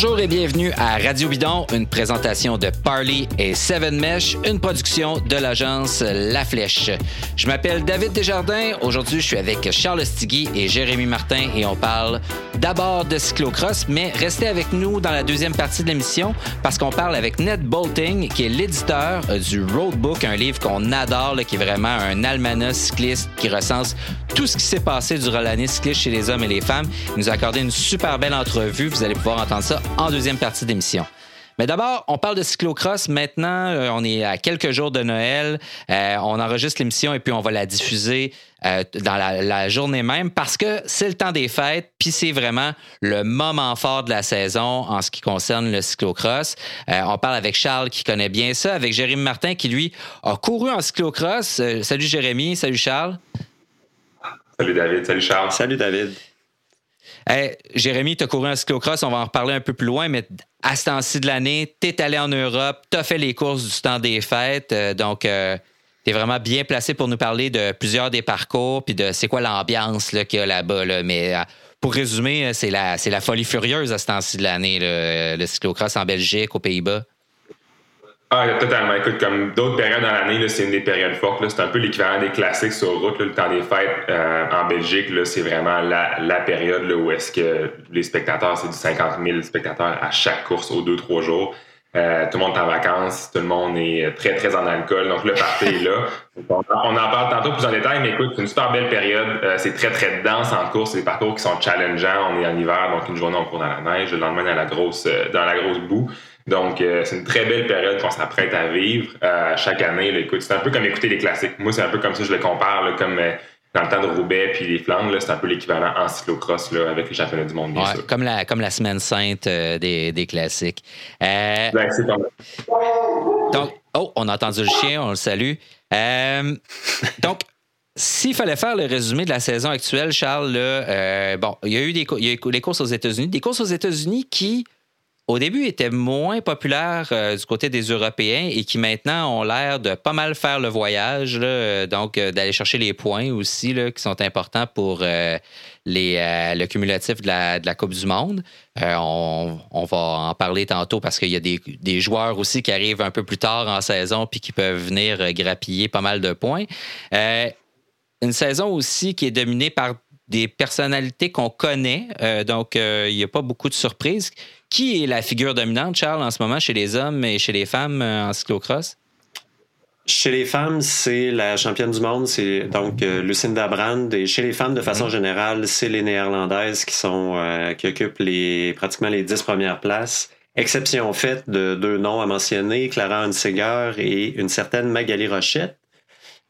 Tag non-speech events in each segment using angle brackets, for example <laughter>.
Bonjour et bienvenue à Radio Bidon, une présentation de Parley et Seven Mesh, une production de l'agence La Flèche. Je m'appelle David Desjardins. Aujourd'hui, je suis avec Charles Stigui et Jérémy Martin et on parle d'abord de cyclocross, mais restez avec nous dans la deuxième partie de l'émission parce qu'on parle avec Ned Bolting, qui est l'éditeur du Roadbook, un livre qu'on adore, qui est vraiment un almanach cycliste qui recense tout ce qui s'est passé durant l'année cycliste chez les hommes et les femmes. Il nous a accordé une super belle entrevue. Vous allez pouvoir entendre ça en deuxième partie d'émission. Mais d'abord, on parle de cyclocross. Maintenant, euh, on est à quelques jours de Noël. Euh, on enregistre l'émission et puis on va la diffuser euh, dans la, journée même parce que c'est le temps des fêtes, puis c'est vraiment le moment fort de la saison en ce qui concerne le cyclocross. on parle avec Charles qui connaît bien ça, avec Jérémy Martin qui, lui, a couru en cyclocross. salut Jérémy, salut Charles. Salut David, salut Charles. Salut David. Jérémy, tu as couru un cyclocross, on va en reparler un peu plus loin, mais à ce temps-ci de l'année, tu es allé en Europe, tu as fait les courses du temps des fêtes, euh, donc euh, tu es vraiment bien placé pour nous parler de plusieurs des parcours, puis de c'est quoi l'ambiance qu'il y a là-bas. Mais euh, pour résumer, c'est la, la folie furieuse à ce temps-ci de l'année, le cyclocross en Belgique, aux Pays-Bas. Ah, totalement. Écoute, comme d'autres périodes dans l'année, c'est une des périodes fortes. C'est un peu l'équivalent des classiques sur route. le temps des fêtes euh, en Belgique, c'est vraiment la, la période là, où est-ce que les spectateurs, c'est du 50 000 spectateurs à chaque course aux deux, trois jours. Euh, tout le monde est en vacances, tout le monde est très, très en alcool. Donc, le party est là. <laughs> On, en parle tantôt plus en détail, mais écoute, c'est une super belle période. Euh, c'est très, très dense en course. C'est des parcours qui sont challengeants. On est en hiver, donc une journée, on court dans la neige. Le lendemain, dans la grosse, dans la grosse boue. Donc, euh, c'est une très belle période qu'on s'apprête à vivre euh, chaque année. écoute, c'est un peu comme écouter les classiques. Moi, c'est un peu comme ça, je le compare, comme euh, dans le temps de Roubaix puis les Flandres, c'est un peu l'équivalent en cyclocross là, avec les championnats du monde, bien sûr. Comme la, comme la semaine sainte des, des, classiques. Ben, donc, oh, on a entendu le chien, on le salue. donc, s'il fallait faire le résumé de la saison actuelle, Charles, là, bon, il y a eu des, il y a eu des courses aux États-Unis, des courses aux États-Unis qui au début étaient moins populaires euh, du côté des Européens et qui maintenant ont l'air de pas mal faire le voyage, euh, donc euh, d'aller chercher les points aussi qui sont importants pour les, le cumulatif de la, Coupe du Monde. On, on, va en parler tantôt parce qu'il y a des, des, joueurs aussi qui arrivent un peu plus tard en saison puis qui peuvent venir grappiller pas mal de points. une saison aussi qui est dominée par des personnalités qu'on connaît, donc il n'y a pas beaucoup de surprises qui est la figure dominante, Charles, en ce moment chez les hommes et chez les femmes euh, en cyclocross? Chez les femmes, c'est la championne du monde, c'est donc euh, Lucinda Brand. Et chez les femmes, de façon mhm. générale, c'est les Néerlandaises qui sont euh, qui occupent les pratiquement les dix premières places. Exception faite de deux noms à mentionner, Clara Hunsiger et une certaine Magali Rochette.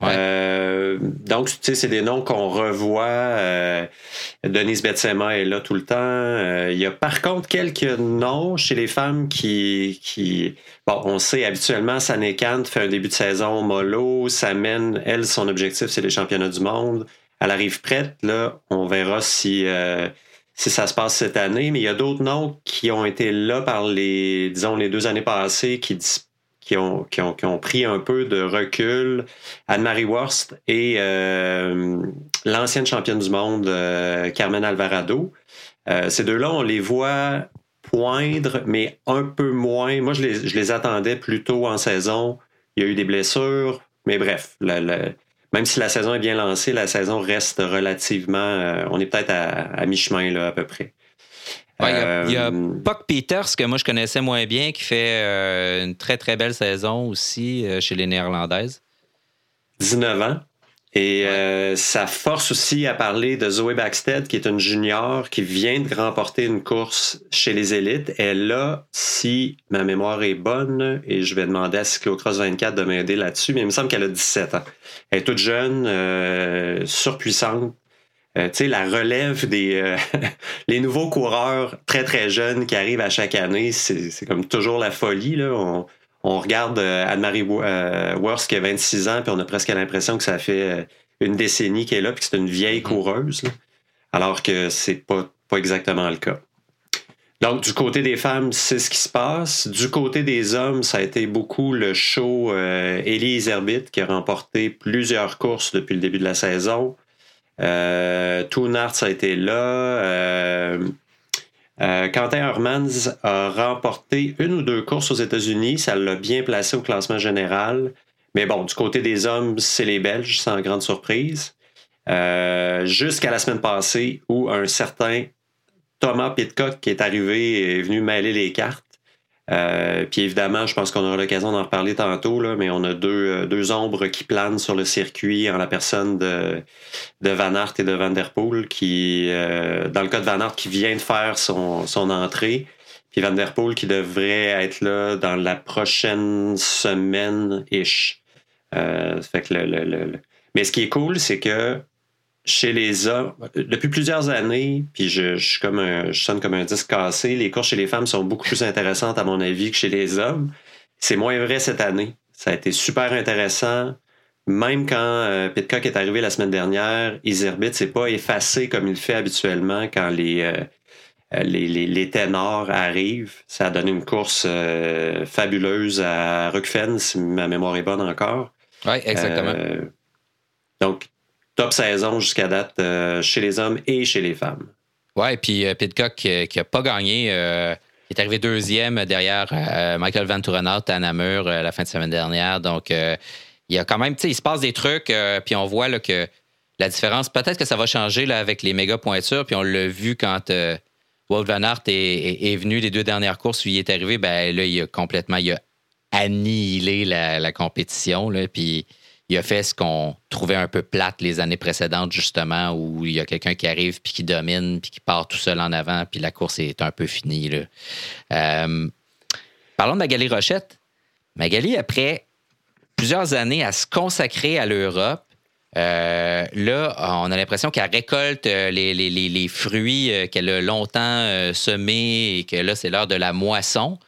Euh, donc, tu sais, c'est des noms qu'on revoit. Euh, Denise Betsema est là tout le temps. Euh, il y a par contre quelques noms chez les femmes qui, qui bon, on sait habituellement, Sané Kant fait un début de saison mollo, ça mène, elle, son objectif, c'est les championnats du monde. Elle arrive prête, là, on verra si, si ça se passe cette année, mais il y a d'autres noms qui ont été là par les, disons, les deux années passées, qui qui ont, qui ont, qui ont pris un peu de recul. Anne-Marie Worst et euh, l'ancienne championne du monde, euh, Carmen Alvarado. Euh, ces deux-là, on les voit poindre, mais un peu moins. Moi, je les, je les attendais plutôt en saison. Il y a eu des blessures, mais bref, même si la saison est bien lancée, la saison reste relativement. on est peut-être à, à mi-chemin là à peu près. Il y, a euh, Puck Peters, que moi je connaissais moins bien, qui fait euh, une très très belle saison aussi euh, chez les Néerlandaises. 19 ans. Et ça force aussi à parler de Zoé Backstead, qui est une junior qui vient de remporter une course chez les élites. Elle a, si ma mémoire est bonne, et je vais demander à Cyclocross 24 de m'aider là-dessus, mais il me semble qu'elle a 17 ans. Elle est toute jeune, surpuissante, tu sais, la relève des euh, <laughs> les nouveaux coureurs très très jeunes qui arrivent à chaque année, c'est comme toujours la folie. Là. On, on regarde euh, Anne-Marie Worst qui a 26 ans, puis on a presque l'impression que ça fait une décennie qu'elle est là, puis que c'est une vieille mm-hmm. coureuse, alors que c'est pas, pas exactement le cas. Donc, du côté des femmes, c'est ce qui se passe. Du côté des hommes, ça a été beaucoup le show euh, Ellie qui a remporté plusieurs courses depuis le début de la saison. Euh, Toonarts a été là. Euh, Quentin Hermans a remporté une ou deux courses aux États-Unis. Ça l'a bien placé au classement général. Mais bon, du côté des hommes, c'est les Belges, sans grande surprise. Jusqu'à la semaine passée, où un certain Thomas Pitcock qui est arrivé est venu mêler les cartes. Euh, puis évidemment, je pense qu'on aura l'occasion d'en reparler tantôt, là, mais on a deux, euh, deux ombres qui planent sur le circuit en la personne de, de Van Aert et de Van Der Poel, qui, euh, dans le cas de Van Aert, qui vient de faire son, son entrée, puis Van Der Poel qui devrait être là dans la prochaine semaine-ish. fait que le, le, le, Mais ce qui est cool, c'est que chez les hommes, depuis plusieurs années, puis je, suis comme un, je sonne comme un disque cassé, les courses chez les femmes sont beaucoup plus intéressantes à mon avis que chez les hommes. C'est moins vrai cette année. Ça a été super intéressant. Même quand euh, Pitcock est arrivé la semaine dernière, Iserbit s'est pas effacé comme il fait habituellement quand les, euh, les, les, ténors arrivent. Ça a donné une course euh, fabuleuse à Ruckfen, si ma mémoire est bonne encore. Oui, exactement. donc, top saison jusqu'à date euh, chez les hommes et chez les femmes. Et puis euh, Pitcock qui n'a pas gagné, euh, est arrivé deuxième derrière Michael Van Tourenhout à Namur la fin de semaine dernière. Donc, il y a quand même, tu sais, il se passe des trucs, puis on voit là, que la différence, peut-être que ça va changer là, avec les méga pointures, puis on l'a vu quand Walt Van Aert est, venu des deux dernières courses où il est arrivé, ben là, il a complètement annihilé la, compétition, puis il a fait ce qu'on trouvait un peu plate les années précédentes, justement, où il y a quelqu'un qui arrive puis qui domine puis qui part tout seul en avant, puis la course est un peu finie. Euh, parlons de Magali Rochette. Magali, après plusieurs années à se consacrer à l'Europe, euh, là, on a l'impression qu'elle récolte euh, les, fruits qu'elle a longtemps semés et que là, c'est l'heure de la moisson.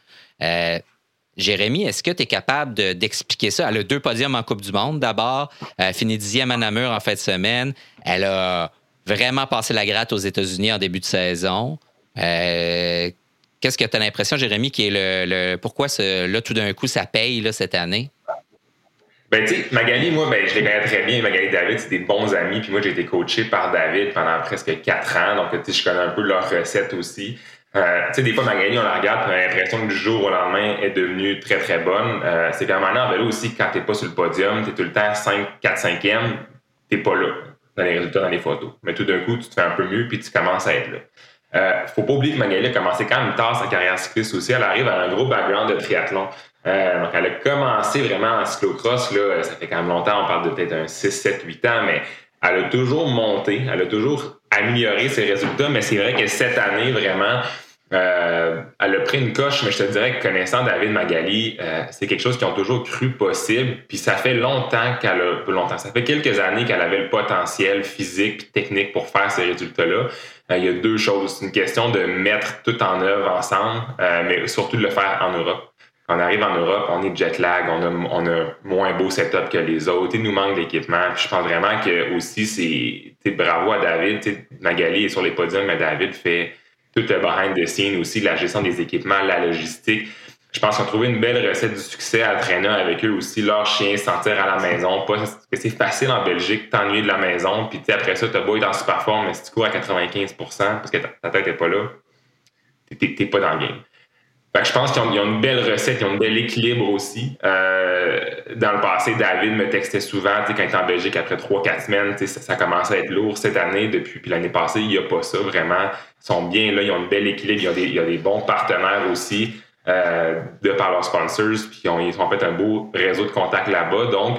Jérémy, est-ce que tu es capable d'expliquer ça? Elle a deux podiums en Coupe du Monde. D'abord, elle a fini dixième à Namur en fin de semaine. Elle a vraiment passé la gratte aux États-Unis en début de saison. Euh, qu'est-ce que tu as l'impression, Jérémy, qui est le, pourquoi là, tout d'un coup, ça paye là, cette année? Ben, tu sais, Magali, moi, ben, je les connais très bien. Magali et David, c'est des bons amis. Puis moi, j'ai été coaché par David pendant presque quatre ans. Donc, tu sais, je connais un peu leur recette aussi. Euh, tu sais, des fois, Magali, on la regarde, on a l'impression que du jour au lendemain, est devenue très, très bonne. Euh, c'est un moment en vélo aussi, quand t'es pas sur le podium, t'es tout le temps 5, 4, 5e, t'es pas là dans les résultats, dans les photos. Mais tout d'un coup, tu te fais un peu mieux, puis tu commences à être là. Euh, faut pas oublier que Magali a commencé quand même tard sa carrière cycliste aussi. Elle arrive à un gros background de triathlon. Euh, donc, elle a commencé vraiment en cyclocross. Là, ça fait quand même longtemps, on parle de peut-être un 6, 7, 8 ans, mais elle a toujours monté, elle a toujours amélioré ses résultats, mais c'est vrai que cette année, vraiment, euh, elle a pris une coche, mais je te dirais que connaissant David Magali, euh, c'est quelque chose qu'ils ont toujours cru possible. Puis ça fait longtemps qu'elle a, longtemps, ça fait quelques années qu'elle avait le potentiel physique et technique pour faire ces résultats-là. Euh, il y a deux choses. C'est une question de mettre tout en œuvre ensemble, mais surtout de le faire en Europe. On arrive en Europe, on est jet lag, on a, on a moins beau setup que les autres, il nous manque d'équipement. je pense vraiment que aussi, c'est bravo à David. Magali est sur les podiums, mais David fait tout le behind the scenes aussi, la gestion des équipements, la logistique. Je pense qu'on a trouvé une belle recette du succès à traîner avec eux aussi, leur chien, sentir à la maison. C'est facile en Belgique, t'ennuyer de la maison, puis après ça, t'as beau être en super forme, mais si tu cours à 95% parce que ta tête n'est pas là, t'es pas dans le game. Fait que je pense qu'ils ont, une belle recette, ils ont un bel équilibre aussi. Euh, dans le passé, David me textait souvent, quand il était en Belgique après 3-4 semaines, ça, ça commençait à être lourd cette année. Depuis puis l'année passée, il n'y a pas ça vraiment. Ils sont bien là, ils ont un bel équilibre, il y a des, bons partenaires aussi euh, de par leurs sponsors, puis ils ont, ils ont fait un beau réseau de contacts là-bas. Donc,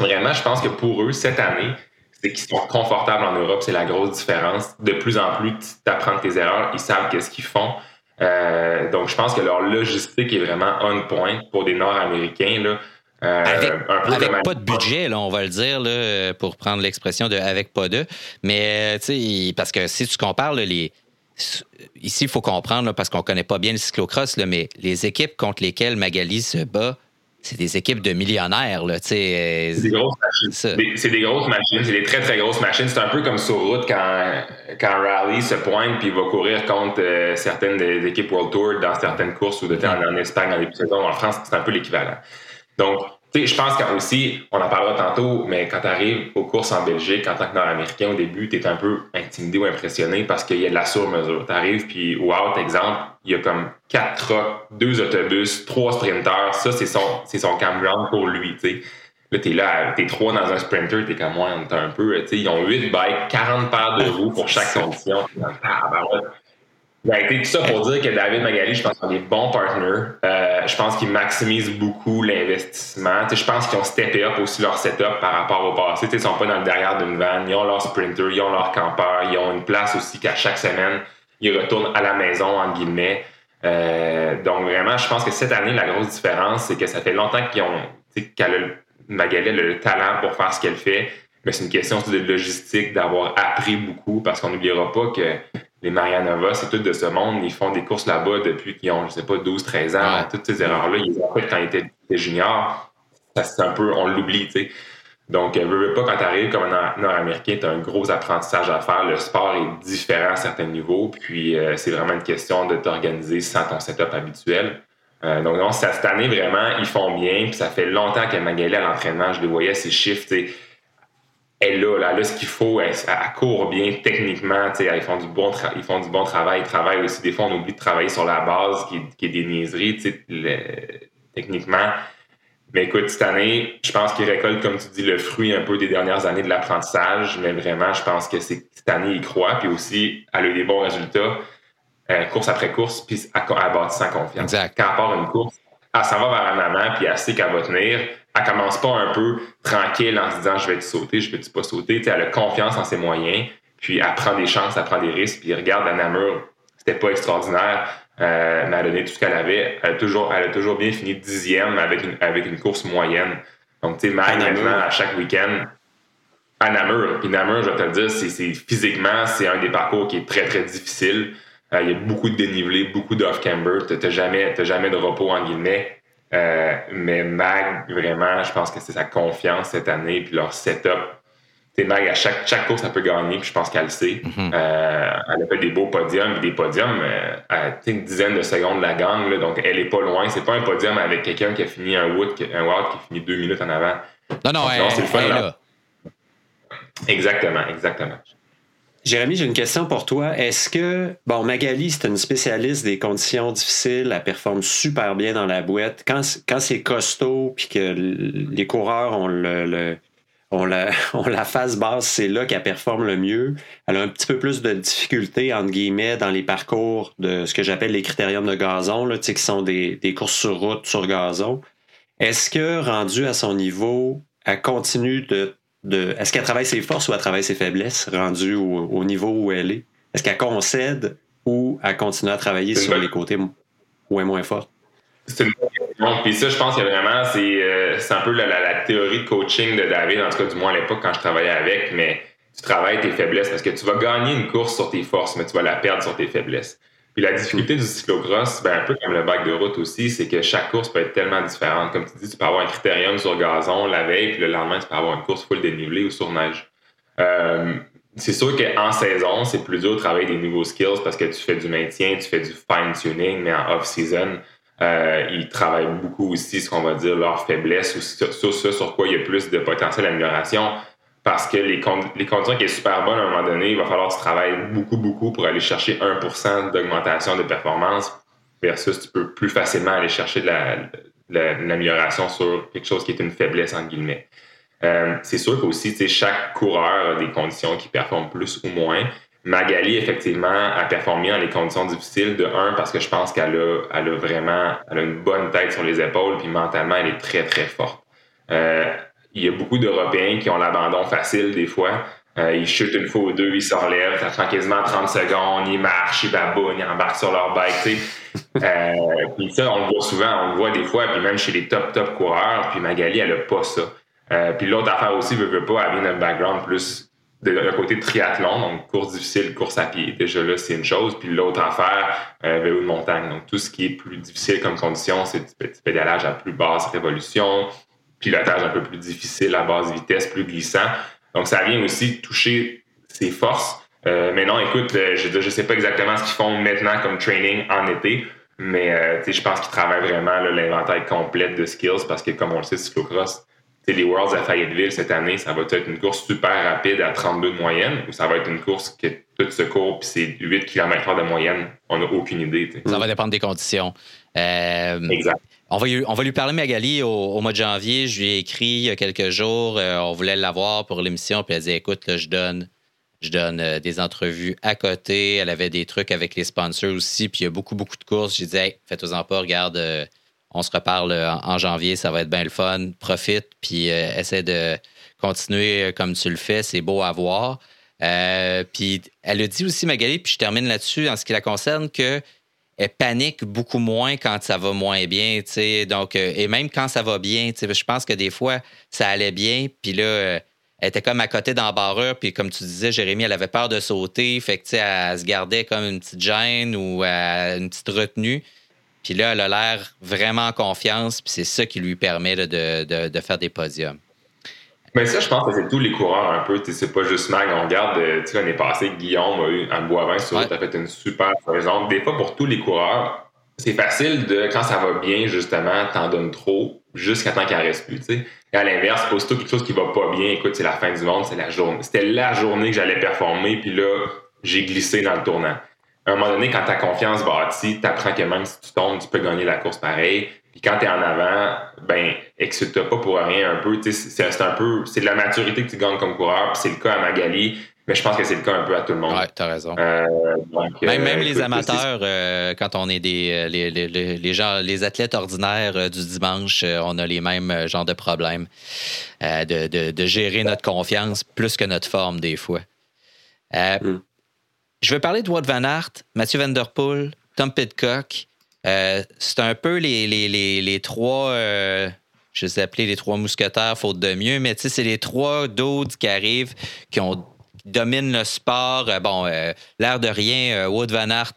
vraiment, je pense que pour eux, cette année, c'est qu'ils sont confortables en Europe, c'est la grosse différence. De plus en plus, tu apprends tes erreurs, ils savent qu'est-ce qu'ils font. Euh, donc, je pense que leur logistique est vraiment on point pour des Nord-Américains. Là. Euh, avec, pas de budget, là, on va le dire, là, pour prendre l'expression de avec pas de. Mais, tu sais, parce que si tu compares les. Ici, il faut comprendre, parce qu'on connaît pas bien le cyclocross, là, mais les équipes contre lesquelles Magali se bat, c'est des équipes de millionnaires. Là, c'est des grosses machines. C'est des, grosses machines, c'est des très, très grosses machines. C'est un peu comme sur route quand, quand Rally se pointe puis il va courir contre euh, certaines des équipes World Tour dans certaines courses ou de temps en Espagne, dans les saisons en France, c'est un peu l'équivalent. Donc, je pense qu'aussi, on en parlera tantôt, mais quand tu arrives aux courses en Belgique en tant que Nord-Américain, au début, tu es un peu intimidé ou impressionné parce qu'il y a de la sur-mesure. Tu arrives, puis au out, exemple, il y a comme quatre trucks, deux autobus, trois sprinters. Ça, c'est son, c'est son pour lui. sais. Là, t'es là, t'es trois dans un sprinter, t'es comme moi, t'es un peu, tu sais, ils ont huit bikes, 40 paires de roues pour chaque condition. Ben, tout ça pour dire que David Magali, je pense qu'on est bons partners. Euh, je pense qu'ils maximisent beaucoup l'investissement. Je pense qu'ils ont steppé up aussi leur setup par rapport au passé. Ils sont pas dans le derrière d'une van. Ils ont leur sprinter, ils ont leur campeur. Ils ont une place aussi qu'à chaque semaine, ils retournent à la maison, entre guillemets. Euh, donc vraiment, je pense que cette année, la grosse différence, c'est que ça fait longtemps qu'ils ont, qu'elle Magali a le talent pour faire ce qu'elle fait. Mais c'est une question de logistique, d'avoir appris beaucoup, parce qu'on n'oubliera pas que les Marianova, c'est tout de ce monde. Ils font des courses là-bas depuis qu'ils ont, je sais pas, 12, 13 ans. Toutes ces erreurs-là, ils les ont faites quand ils étaient, juniors. c'est un peu, on l'oublie, tu sais. Donc, veux, veux pas, quand tu arrives comme un Nord-Américain, tu as un gros apprentissage à faire. Le sport est différent à certains niveaux. Puis, euh, c'est vraiment une question de t'organiser sans ton setup habituel. Euh, donc, non, cette année, vraiment, ils font bien. Puis, ça fait longtemps qu'elle Magali à l'entraînement, je les voyais, ses chiffres, tu sais elle là, là, là ce qu'il faut, elle, court bien techniquement, ils font du bon ils font du bon travail, ils travaillent aussi. Des fois, on oublie de travailler sur la base qui, qui est des niaiseries, techniquement. Mais écoute, cette année, je pense qu'ils récoltent, comme tu dis, le fruit un peu des dernières années de l'apprentissage, mais vraiment, je pense que cette année, ils croient, puis aussi, elle a eu des bons résultats, euh, course après course, puis elle a bâti sa confiance. Exact. Quand elle part une course, elle s'en va vers un maman, puis elle sait qu'elle va tenir, elle commence pas un peu tranquille en se disant je vais te sauter, je vais te pas sauter? elle a confiance en ses moyens, puis elle prend des chances, elle prend des risques, puis regarde la Namur, c'était pas extraordinaire, euh, mais elle a donné tout ce qu'elle avait. Elle a toujours, elle a toujours bien fini dixième avec une, avec une course moyenne. Donc, tu sais, maintenant, à chaque week-end, à Namur. Puis Namur, je vais te le dire, c'est, physiquement, c'est un des parcours qui est très, très difficile. Euh, il y a beaucoup de dénivelé, beaucoup d'off-camber. Tu n'as jamais, jamais de repos, en guillemets. Euh, mais Mag, vraiment, je pense que c'est sa confiance cette année, puis leur setup. C'est Mag, à chaque, chaque course, elle peut gagner, puis je pense qu'elle le sait. Mhm. euh, elle a fait des beaux podiums, puis des podiums euh, à une dizaine de secondes de la gang, là, donc elle est pas loin. C'est pas un podium avec quelqu'un qui a fini un Wood, un Wood qui a fini deux minutes en avant. Non, non, c'est le fun, là. Exactement, exactement. Jérémy, j'ai une question pour toi. Est-ce que, bon, Magali, c'est une spécialiste des conditions difficiles, elle performe super bien dans la boîte. Quand, c'est costaud, puis que les coureurs ont le, la, <laughs> la phase basse, c'est là qu'elle performe le mieux. Elle a un petit peu plus de difficultés, entre guillemets, dans les parcours de ce que j'appelle les critériums de gazon, là, qui sont des, des courses sur route, sur gazon. Est-ce que, rendu à son niveau, elle continue de est-ce qu'elle travaille ses forces ou elle travaille ses faiblesses rendues au, niveau où elle est? Est-ce qu'elle concède ou elle continue à travailler sur les côtés ou est moins forte? C'est une question. Puis ça, je pense que vraiment, euh, c'est un peu la, la, théorie de coaching de David, en tout cas du moins à l'époque quand je travaillais avec, mais tu travailles tes faiblesses parce que tu vas gagner une course sur tes forces, mais tu vas la perdre sur tes faiblesses. Puis la difficulté du cyclocross, ben, un peu comme le bac de route aussi, c'est que chaque course peut être tellement différente. Comme tu dis, tu peux avoir un critérium sur gazon la veille, puis le lendemain, tu peux avoir une course full dénivelée ou sur neige. Euh, c'est sûr qu'en saison, c'est plus dur de travailler des nouveaux skills parce que tu fais du maintien, tu fais du fine-tuning, mais en off-season, euh, ils travaillent beaucoup aussi, ce qu'on va dire, leurs faiblesses ou sur, sur, sur quoi il y a plus de potentiel d'amélioration parce que les, les conditions qui est super bonnes à un moment donné, il va falloir que tu travailles beaucoup, beaucoup pour aller chercher 1% d'augmentation de performance versus tu peux plus facilement aller chercher de l'amélioration sur quelque chose qui est une faiblesse, en guillemets. Euh, c'est sûr qu'aussi, chaque coureur a des conditions qui performent plus ou moins. Magali, effectivement, a performé dans les conditions difficiles de un parce que je pense qu'elle a, elle a vraiment elle a une bonne tête sur les épaules, puis mentalement, elle est très, très forte. Euh, il y a beaucoup d'Européens qui ont l'abandon facile des fois. Euh, ils chutent une fois ou deux, ils se relèvent, ça prend quasiment 30 secondes, ils marchent, ils babounent, ils embarquent sur leur bike. Euh, <laughs> puis ça, on le voit souvent, on le voit des fois, puis même chez les top, top coureurs, puis Magali, elle a pas ça. Euh, puis l'autre affaire aussi, veut, veut pas, elle vient d'un background plus d'un côté triathlon, donc course difficile, course à pied. Déjà là, c'est une chose. Puis l'autre affaire, euh, vélo de montagne. Donc tout ce qui est plus difficile comme condition, c'est du pédalage à plus basse révolution, pilotage un peu plus difficile à basse vitesse, plus glissant. Donc, ça vient aussi toucher ses forces. Euh, mais non, écoute, euh, je ne sais pas exactement ce qu'ils font maintenant comme training en été. Mais euh, je pense qu'il travaille vraiment l'inventaire complet de skills parce que, comme on le sait, cyclocross, les Worlds à Fayetteville cette année, ça va être une course super rapide à 32 de moyenne ou ça va être une course que tout se court puis c'est 8 km de moyenne? On n'a aucune idée. Ça va dépendre des conditions. Euh, exact. On va, lui, parler Magali au, mois de janvier. Je lui ai écrit il y a quelques jours. Euh, on voulait l'avoir pour l'émission. Puis elle dit Écoute, je donne, euh, des entrevues à côté. Elle avait des trucs avec les sponsors aussi. Puis il y a beaucoup, beaucoup de courses. J'ai dit hey, Faites-en pas, regarde, euh, on se reparle en, janvier. Ça va être bien le fun. Profite. Puis essaie de continuer comme tu le fais. C'est beau à voir. puis elle a dit aussi, Magali, puis je termine là-dessus en ce qui la concerne, que elle panique beaucoup moins quand ça va moins bien, tu sais. Donc, euh, et même quand ça va bien, tu sais, je pense que des fois, ça allait bien, puis là, euh, elle était comme à côté d'embarreur, puis comme tu disais, Jérémy, elle avait peur de sauter, fait que, tu elle se gardait comme une petite gêne ou euh, une petite retenue. Puis là, elle a l'air vraiment en confiance, puis c'est ça qui lui permet de faire des podiums. Mais ça, je pense que c'est tous les coureurs un peu. C'est pas juste Mag. On regarde, euh, tu sais, l'année passée, Guillaume a eu un Boivin sur ouais. a fait une super saison. Des fois, pour tous les coureurs, c'est facile de, quand ça va bien, justement, t'en donnes trop jusqu'à temps qu'il en reste plus. sais. Et à l'inverse, aussitôt quelque chose qui va pas bien, écoute, c'est la fin du monde, c'est la journée. C'était la journée que j'allais performer, puis là, j'ai glissé dans le tournant. À un moment donné, quand ta confiance bâtie, t'apprends que même si tu tombes, tu peux gagner la course pareil. Puis quand tu es en avant, ben, excite pas pour rien un peu. C'est un peu. C'est de la maturité que tu gagnes comme coureur, puis c'est le cas à Magali. Mais je pense que c'est le cas un peu à tout le monde. Oui, tu as raison. Euh, même, euh, les amateurs, euh, quand on est des les, les, les, gens, les athlètes ordinaires du dimanche, on a les mêmes genres de problèmes de, de, de, gérer notre confiance plus que notre forme des fois. Mm. Je veux parler de Wout Van Aert, Mathieu Van Der Poel, Tom Pitcock. Euh, c'est un peu les, les, trois, euh, je les ai les trois mousquetaires, faute de mieux, mais c'est les trois d'autres qui arrivent, qui ont dominent le sport. Euh, bon, l'air de rien, Wood Van Aert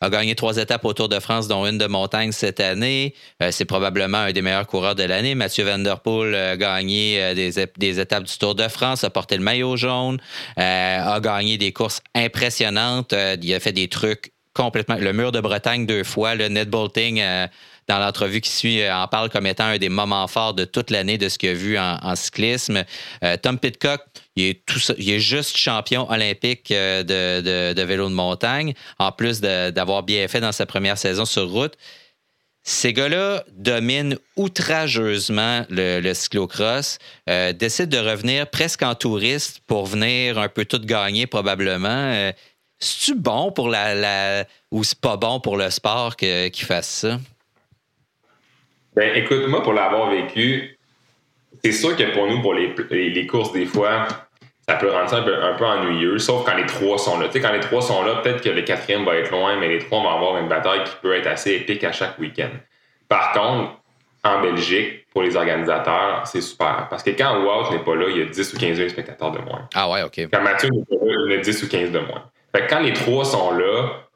a gagné trois étapes au Tour de France, dont une de montagne cette année. c'est probablement un des meilleurs coureurs de l'année. Mathieu Van a gagné des, des, étapes du Tour de France, a porté le maillot jaune, a gagné des courses impressionnantes. il a fait des trucs complètement. Le mur de Bretagne deux fois, le net bolting euh, dans l'entrevue qui suit euh, en parle comme étant un des moments forts de toute l'année de ce qu'il a vu en, cyclisme. Euh, Tom Pitcock, il est, tout il est juste champion olympique de, vélo de montagne, en plus d'avoir bien fait dans sa première saison sur route. Ces gars-là dominent outrageusement le, cyclocross, décident de revenir presque en touriste pour venir un peu tout gagner probablement. C'est-tu bon pour la, la ou c'est pas bon pour le sport qu'ils fassent ça? Ben, écoute, moi, pour l'avoir vécu, c'est sûr que pour nous, pour les, les, courses, des fois, ça peut rendre ça un peu, un peu, ennuyeux, sauf quand les trois sont là. Tu sais, quand les trois sont là, peut-être que le quatrième va être loin, mais les trois vont avoir une bataille qui peut être assez épique à chaque week-end. Par contre, en Belgique, pour les organisateurs, c'est super. Parce que quand Wout n'est pas là, il y a 10 ou 15 000 spectateurs de moins. Ah ouais, OK. Quand Mathieu n'est pas là, il y a 10 ou 15 de moins. Fait que quand les trois sont là,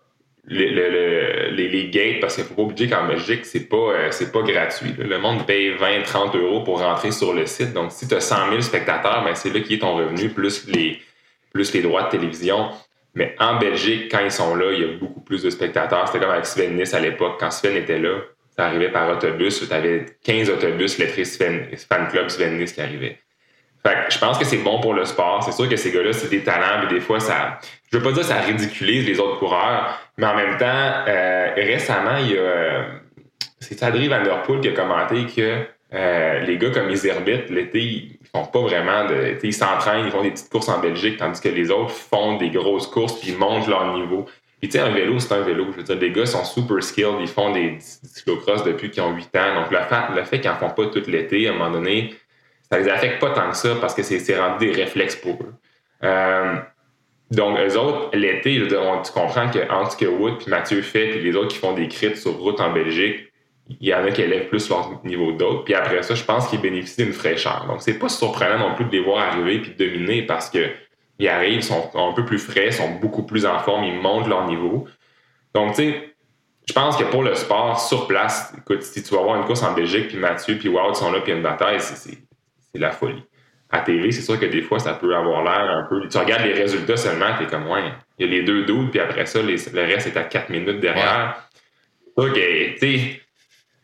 les, gates, parce qu'il ne faut pas oublier qu'en Belgique, c'est pas, euh, pas gratuit. Le monde paye 20, 30 euros pour rentrer sur le site. Donc, si tu as 100 000 spectateurs, ben, c'est là qui est ton revenu, plus les, plus les droits de télévision. Mais en Belgique, quand ils sont là, il y a beaucoup plus de spectateurs. C'était comme avec Sven Nice à l'époque. Quand Sven était là, ça arrivait par autobus. Tu avais 15 autobus lettrés Sven, fan club Sven Nice qui arrivait. Fait que je pense que c'est bon pour le sport. C'est sûr que ces gars-là, c'est des talents, mais des fois, ça. Je veux pas dire que ça ridiculise les autres coureurs, mais en même temps, euh, récemment, il y a. c'est Adrien Van Der Poel qui a commenté que euh, les gars comme Iserbit, l'été, ils font pas vraiment de. Ils s'entraînent, ils font des petites courses en Belgique, tandis que les autres font des grosses courses puis ils montent leur niveau. Puis tu sais, un vélo, c'est un vélo. Je veux dire, les gars sont super skilled, ils font des, cyclocross depuis qu'ils ont 8 ans. Donc le le fait qu'ils en font pas tout l'été, à un moment donné, ça les affecte pas tant que ça parce que c'est rendu des réflexes pour eux. Euh, donc, eux autres, l'été, tu comprends qu'entre ce que Wood puis Mathieu fait, puis les autres qui font des crits sur route en Belgique, il y en a qui élèvent plus leur niveau d'autres. Puis après ça, je pense qu'ils bénéficient d'une fraîcheur. Donc, c'est pas surprenant non plus de les voir arriver puis dominer parce arrivent, ils sont un peu plus frais, sont beaucoup plus en forme, ils montent leur niveau. Donc, tu sais, je pense que pour le sport, sur place, écoute, si tu vas avoir une course en Belgique, puis Mathieu, puis Wout sont là, puis une bataille, c'est c'est la folie. À TV, c'est sûr que des fois, ça peut avoir l'air un peu. Tu regardes les résultats seulement, tu es comme, ouais, il y a les deux doutes, puis après ça, le reste est à quatre minutes derrière. OK, tu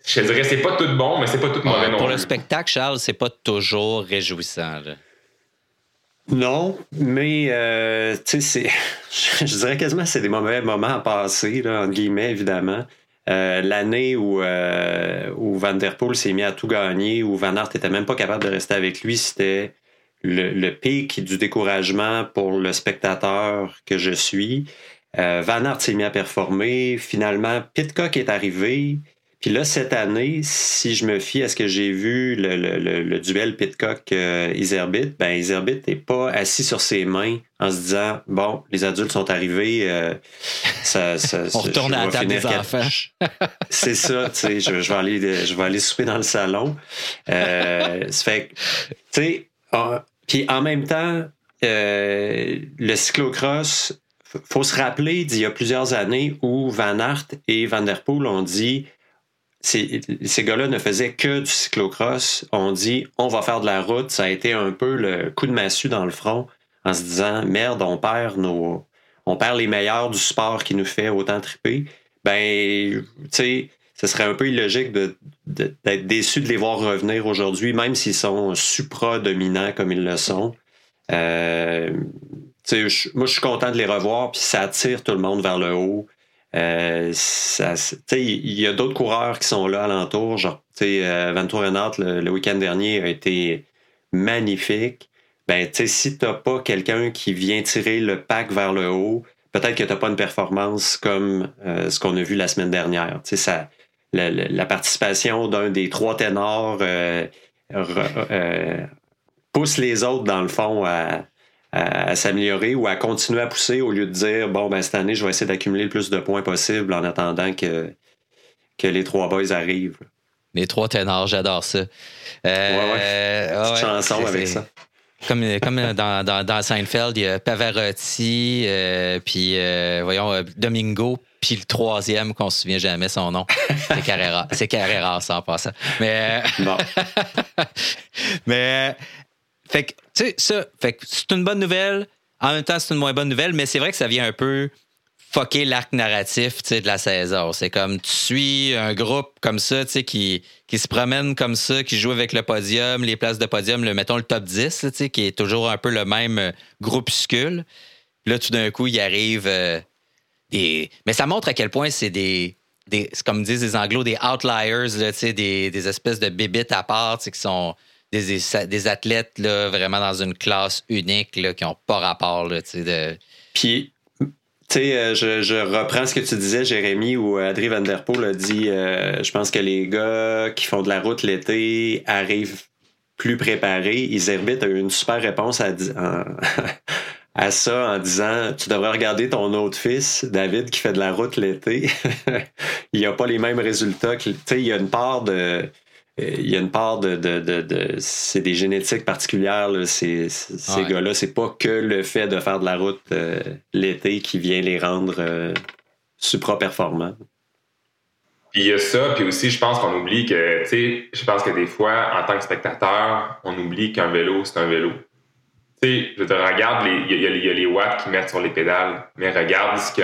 je dirais c'est pas tout bon, mais c'est pas tout mauvais non Pour le spectacle, Charles, c'est pas toujours réjouissant. Non, mais euh, tu sais, <laughs> je dirais quasiment que c'est des mauvais moments à passer, là, entre guillemets, évidemment. Euh, l'année où, euh, Van Der Poel s'est mis à tout gagner, où Van Aert était même pas capable de rester avec lui, c'était le, pic du découragement pour le spectateur que je suis. Van Aert s'est mis à performer. Finalement, Pitcock est arrivé. Puis là, cette année, si je me fie à ce que j'ai vu, le, duel Pitcock-Iserbit, euh, ben Iserbit n'est pas assis sur ses mains en se disant Bon, les adultes sont arrivés, euh, ça, <laughs> ça, On retourne à la table des enfants. C'est ça, tu sais, je, vais aller, je vais aller souper dans le salon. Euh, ça fait tu sais, puis en même temps, euh, le cyclocross, faut se rappeler d'il y a plusieurs années où Van Aert et Van Der Poel ont dit ces, gars-là ne faisaient que du cyclocross. On dit, on va faire de la route. Ça a été un peu le coup de massue dans le front en se disant, merde, on perd nos, on perd les meilleurs du sport qui nous fait autant triper. Ben, tu sais, ce serait un peu illogique d'être déçu de les voir revenir aujourd'hui, même s'ils sont supra-dominants comme ils le sont. Euh, moi, je suis content de les revoir, puis ça attire tout le monde vers le haut. Euh, il y a d'autres coureurs qui sont là alentour. Genre, euh, Ventura le, le week-end dernier a été magnifique. Ben, si tu n'as pas quelqu'un qui vient tirer le pack vers le haut, peut-être que tu n'as pas une performance comme euh, ce qu'on a vu la semaine dernière. Ça, la, la, participation d'un des trois ténors euh, pousse les autres, dans le fond, à, à, s'améliorer ou à continuer à pousser au lieu de dire bon ben cette année je vais essayer d'accumuler le plus de points possible en attendant que, que les trois boys arrivent. Les trois ténors, j'adore ça. Euh, ouais, ouais. chanson avec ça. Comme, comme dans, dans, dans, Seinfeld, il y a Pavarotti, euh, puis euh, voyons, Domingo, puis le troisième qu'on se souvient jamais son nom. C'est Carrera. C'est Carrera, ça en passant. Mais. Bon. <laughs> mais fait que, tu sais, ça, fait que c'est une bonne nouvelle. En même temps, c'est une moins bonne nouvelle, mais c'est vrai que ça vient un peu fucker l'arc narratif de la saison. C'est comme tu suis un groupe comme ça, qui, qui se promène comme ça, qui joue avec le podium, les places de podium, le, mettons le top 10, tu sais, qui est toujours un peu le même euh, groupuscule. Là, tout d'un coup, il arrive euh, des. Mais ça montre à quel point c'est des. des comme disent les Anglos, des outliers, là, des, des espèces de bébites à part qui sont des, des athlètes là, vraiment dans une classe unique là, qui n'ont pas rapport. Là, de... Puis, tu sais, euh, je, je, reprends ce que tu disais, Jérémy, où Adrien Van Der Poel a dit euh, Je pense que les gars qui font de la route l'été arrivent plus préparés. Iserbit a eu une super réponse à, <laughs> à ça en disant Tu devrais regarder ton autre fils, David, qui fait de la route l'été. <laughs> il n'a pas les mêmes résultats. Tu sais, il y a une part de il y a une part de, de, de, c'est des génétiques particulières ces, ces gars-là c'est pas que le fait de faire de la route euh, l'été qui vient les rendre euh, supra-performants. Puis il y a ça puis aussi je pense qu'on oublie que tu sais je pense que des fois en tant que spectateur on oublie qu'un vélo c'est un vélo. Tu sais je te regarde il y, a les watts qui mettent sur les pédales mais regarde ce que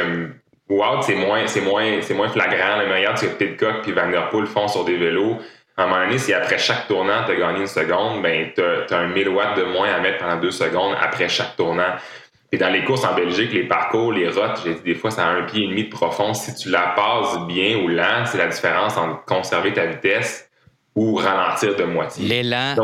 Watt c'est moins c'est moins c'est moins flagrant le meilleur ce que Pitcock puis Van Der Poel font sur des vélos à un moment donné, si après chaque tournant, tu as gagné une seconde, ben, tu as, un 1000 watts de moins à mettre pendant deux secondes après chaque tournant. Et dans les courses en Belgique, les parcours, les routes, j'ai dit des fois, c'est à un pied et demi de profond. Si tu la passes bien ou lent, c'est la différence entre conserver ta vitesse ou ralentir de moitié. L'élan,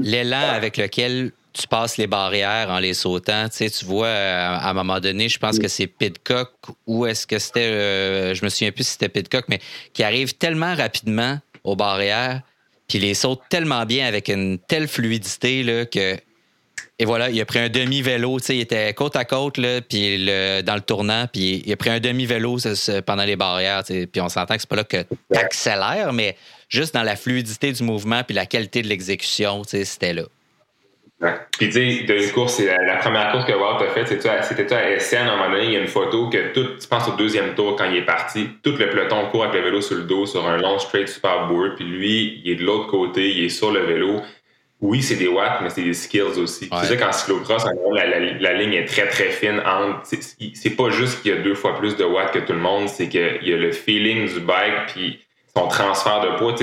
l'élan avec lequel tu passes les barrières en les sautant. Tu, sais, tu vois, euh, à un moment donné, je pense que c'est Pitcock ou est-ce que c'était, euh, je me souviens plus si c'était Pitcock, mais qui arrive tellement rapidement aux barrières, puis il les saute tellement bien avec une telle fluidité là, que. Et voilà, il a pris un demi-vélo, il était côte à côte, là, puis dans le tournant, puis il a pris un demi-vélo pendant les barrières, puis on s'entend que c'est pas là que tu accélères, mais juste dans la fluidité du mouvement puis la qualité de l'exécution, c'était là. Puis tu sais, d'une course, c'est la, première course que Walt a faite, c'était à SN, à un moment donné, il y a une photo que tout, tu penses au deuxième tour quand il est parti, tout le peloton court avec le vélo sur le dos sur un long straight super bourg, puis lui, il est de l'autre côté, il est sur le vélo. oui, c'est des watts, mais c'est des skills aussi. Tu sais qu'en cyclocross, la, la, ligne est très, très fine entre. C'est pas juste qu'il y a deux fois plus de watts que tout le monde, c'est qu'il y a le feeling du bike puis son transfert de poids.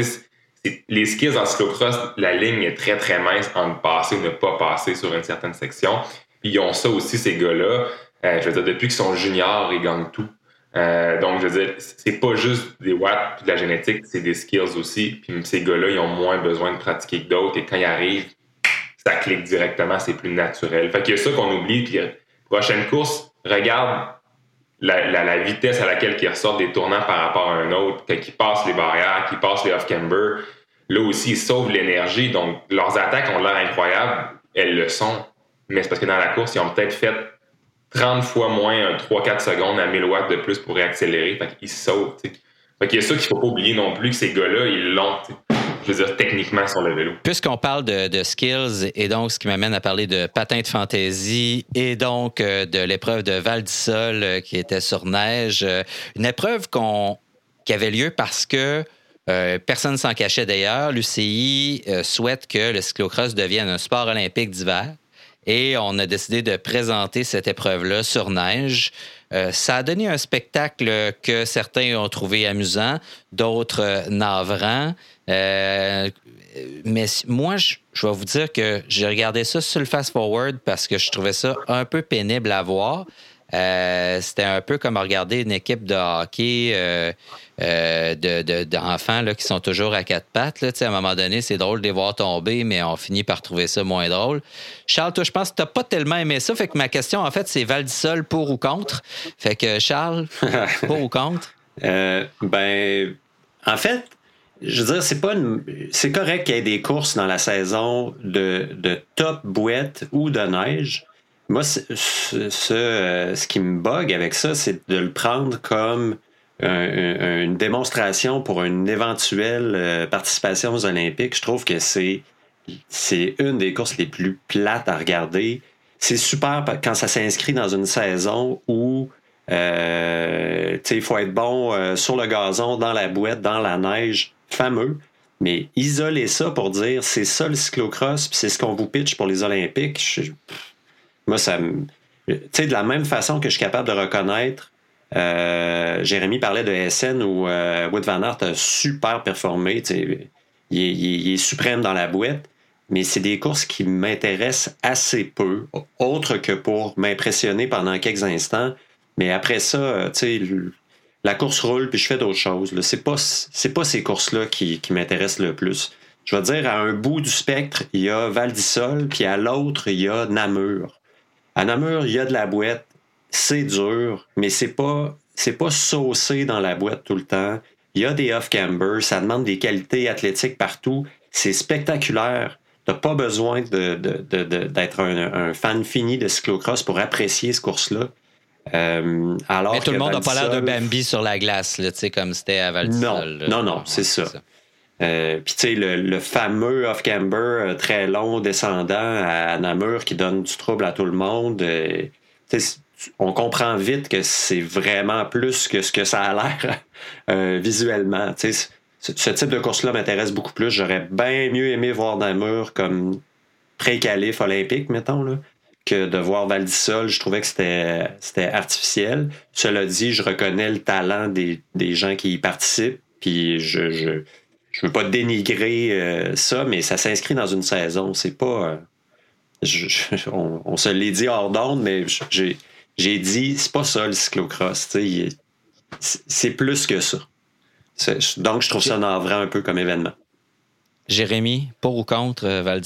Les skills en cyclocross, la ligne est très, très mince entre passer ou ne pas passer sur une certaine section. Puis ils ont ça aussi, ces gars-là. Euh, je veux dire, depuis qu'ils sont juniors, ils gagnent tout. Euh, donc, je veux dire, c'est pas juste des watts puis de la génétique, c'est des skills aussi. Puis ces gars-là, ils ont moins besoin de pratiquer que d'autres. Et quand ils arrivent, ça clique directement, c'est plus naturel. Fait qu'il y a ça qu'on oublie. Puis prochaine course, regarde la, vitesse à laquelle ils ressortent des tournants par rapport à un autre, quand ils passent les barrières, qu'ils passent les off-camber. Là aussi, ils sauvent l'énergie. Donc, leurs attaques ont l'air incroyables. Elles le sont. Mais c'est parce que dans la course, ils ont peut-être fait 30 fois moins 3-4 secondes à 1000 watts de plus pour réaccélérer. Fait qu'ils sautent. Fait qu'il y a ça qu'il faut pas oublier non plus que ces gars-là, ils l'ont, sur le vélo. Puisqu'on parle de, skills, et donc ce qui m'amène à parler de patin de fantaisie et donc euh, de l'épreuve de Val d'Isol euh, qui était sur neige, euh, une épreuve qui avait lieu parce que personne ne s'en cachait d'ailleurs. L'UCI souhaite que le cyclocross devienne un sport olympique d'hiver. Et on a décidé de présenter cette épreuve-là sur neige. Euh, ça a donné un spectacle que certains ont trouvé amusant, d'autres euh, navrants. Euh, mais moi, je, vais vous dire que j'ai regardé ça sur le fast-forward parce que je trouvais ça un peu pénible à voir. Euh, c'était un peu comme regarder une équipe de hockey euh, euh, d'enfants qui sont toujours à quatre pattes. Là. À un moment donné, c'est drôle de les voir tomber, mais on finit par trouver ça moins drôle. Charles, toi, je pense que tu n'as pas tellement aimé ça. Fait que ma question, en fait, c'est Valdisol pour ou contre? Fait que Charles, <laughs> pour ou contre? ben, en fait, je veux dire, c'est pas c'est correct qu'il y ait des courses dans la saison de, de top bouette ou de neige. Moi, ce, euh, ce, qui me bug avec ça, c'est de le prendre comme une démonstration pour une éventuelle euh, participation aux Olympiques. Je trouve que c'est c'est une des courses les plus plates à regarder. C'est super quand ça s'inscrit dans une saison où euh, il faut être bon sur le gazon, dans la boîte, dans la neige, fameux. Mais isoler ça pour dire c'est ça le cyclocross, puis c'est ce qu'on vous pitch pour les Olympiques, je, moi, ça me. Tu sais, de la même façon que je suis capable de reconnaître, euh, Jérémy parlait de SN où euh, Wood Van Aert a super performé. Il est, suprême dans la boîte, mais c'est des courses qui m'intéressent assez peu, autre que pour m'impressionner pendant quelques instants. Mais après ça, euh, tu sais, la course roule puis je fais d'autres choses. C'est pas, pas ces courses-là qui, qui m'intéressent le plus. Je vais dire, à un bout du spectre, il y a Val d'Isol, puis à l'autre, il y a Namur. À Namur, il y a de la boîte, c'est dur, mais c'est pas c'est pas saucé dans la boîte tout le temps. Il y a des off-camber, ça demande des qualités athlétiques partout. C'est spectaculaire. T'as pas besoin d'être un, fan fini de cyclocross pour apprécier ce course-là. Euh, alors Mais tout le monde n'a pas l'air de Bambi sur la glace, là, comme c'était à Val Non, non, non, c'est ça. Euh, puis tu sais, le, fameux off-camber euh, très long descendant à Namur qui donne du trouble à tout le monde. Euh, on comprend vite que c'est vraiment plus que ce que ça a l'air <laughs> visuellement. Ce, ce type de course-là m'intéresse beaucoup plus. J'aurais bien mieux aimé voir Namur comme pré-calife olympique, mettons, là, que de voir Val d'Isol. Je trouvais que c'était artificiel. Cela dit, je reconnais le talent des, gens qui y participent. Puis je je veux pas dénigrer euh, ça, mais ça s'inscrit dans une saison. C'est pas. Euh, on, se l'est dit hors d'onde, mais j'ai, j'ai dit, c'est pas ça le cyclocross. C'est plus que ça. donc, je trouve ça navrant un peu comme événement. Jérémy, pour ou contre euh, Val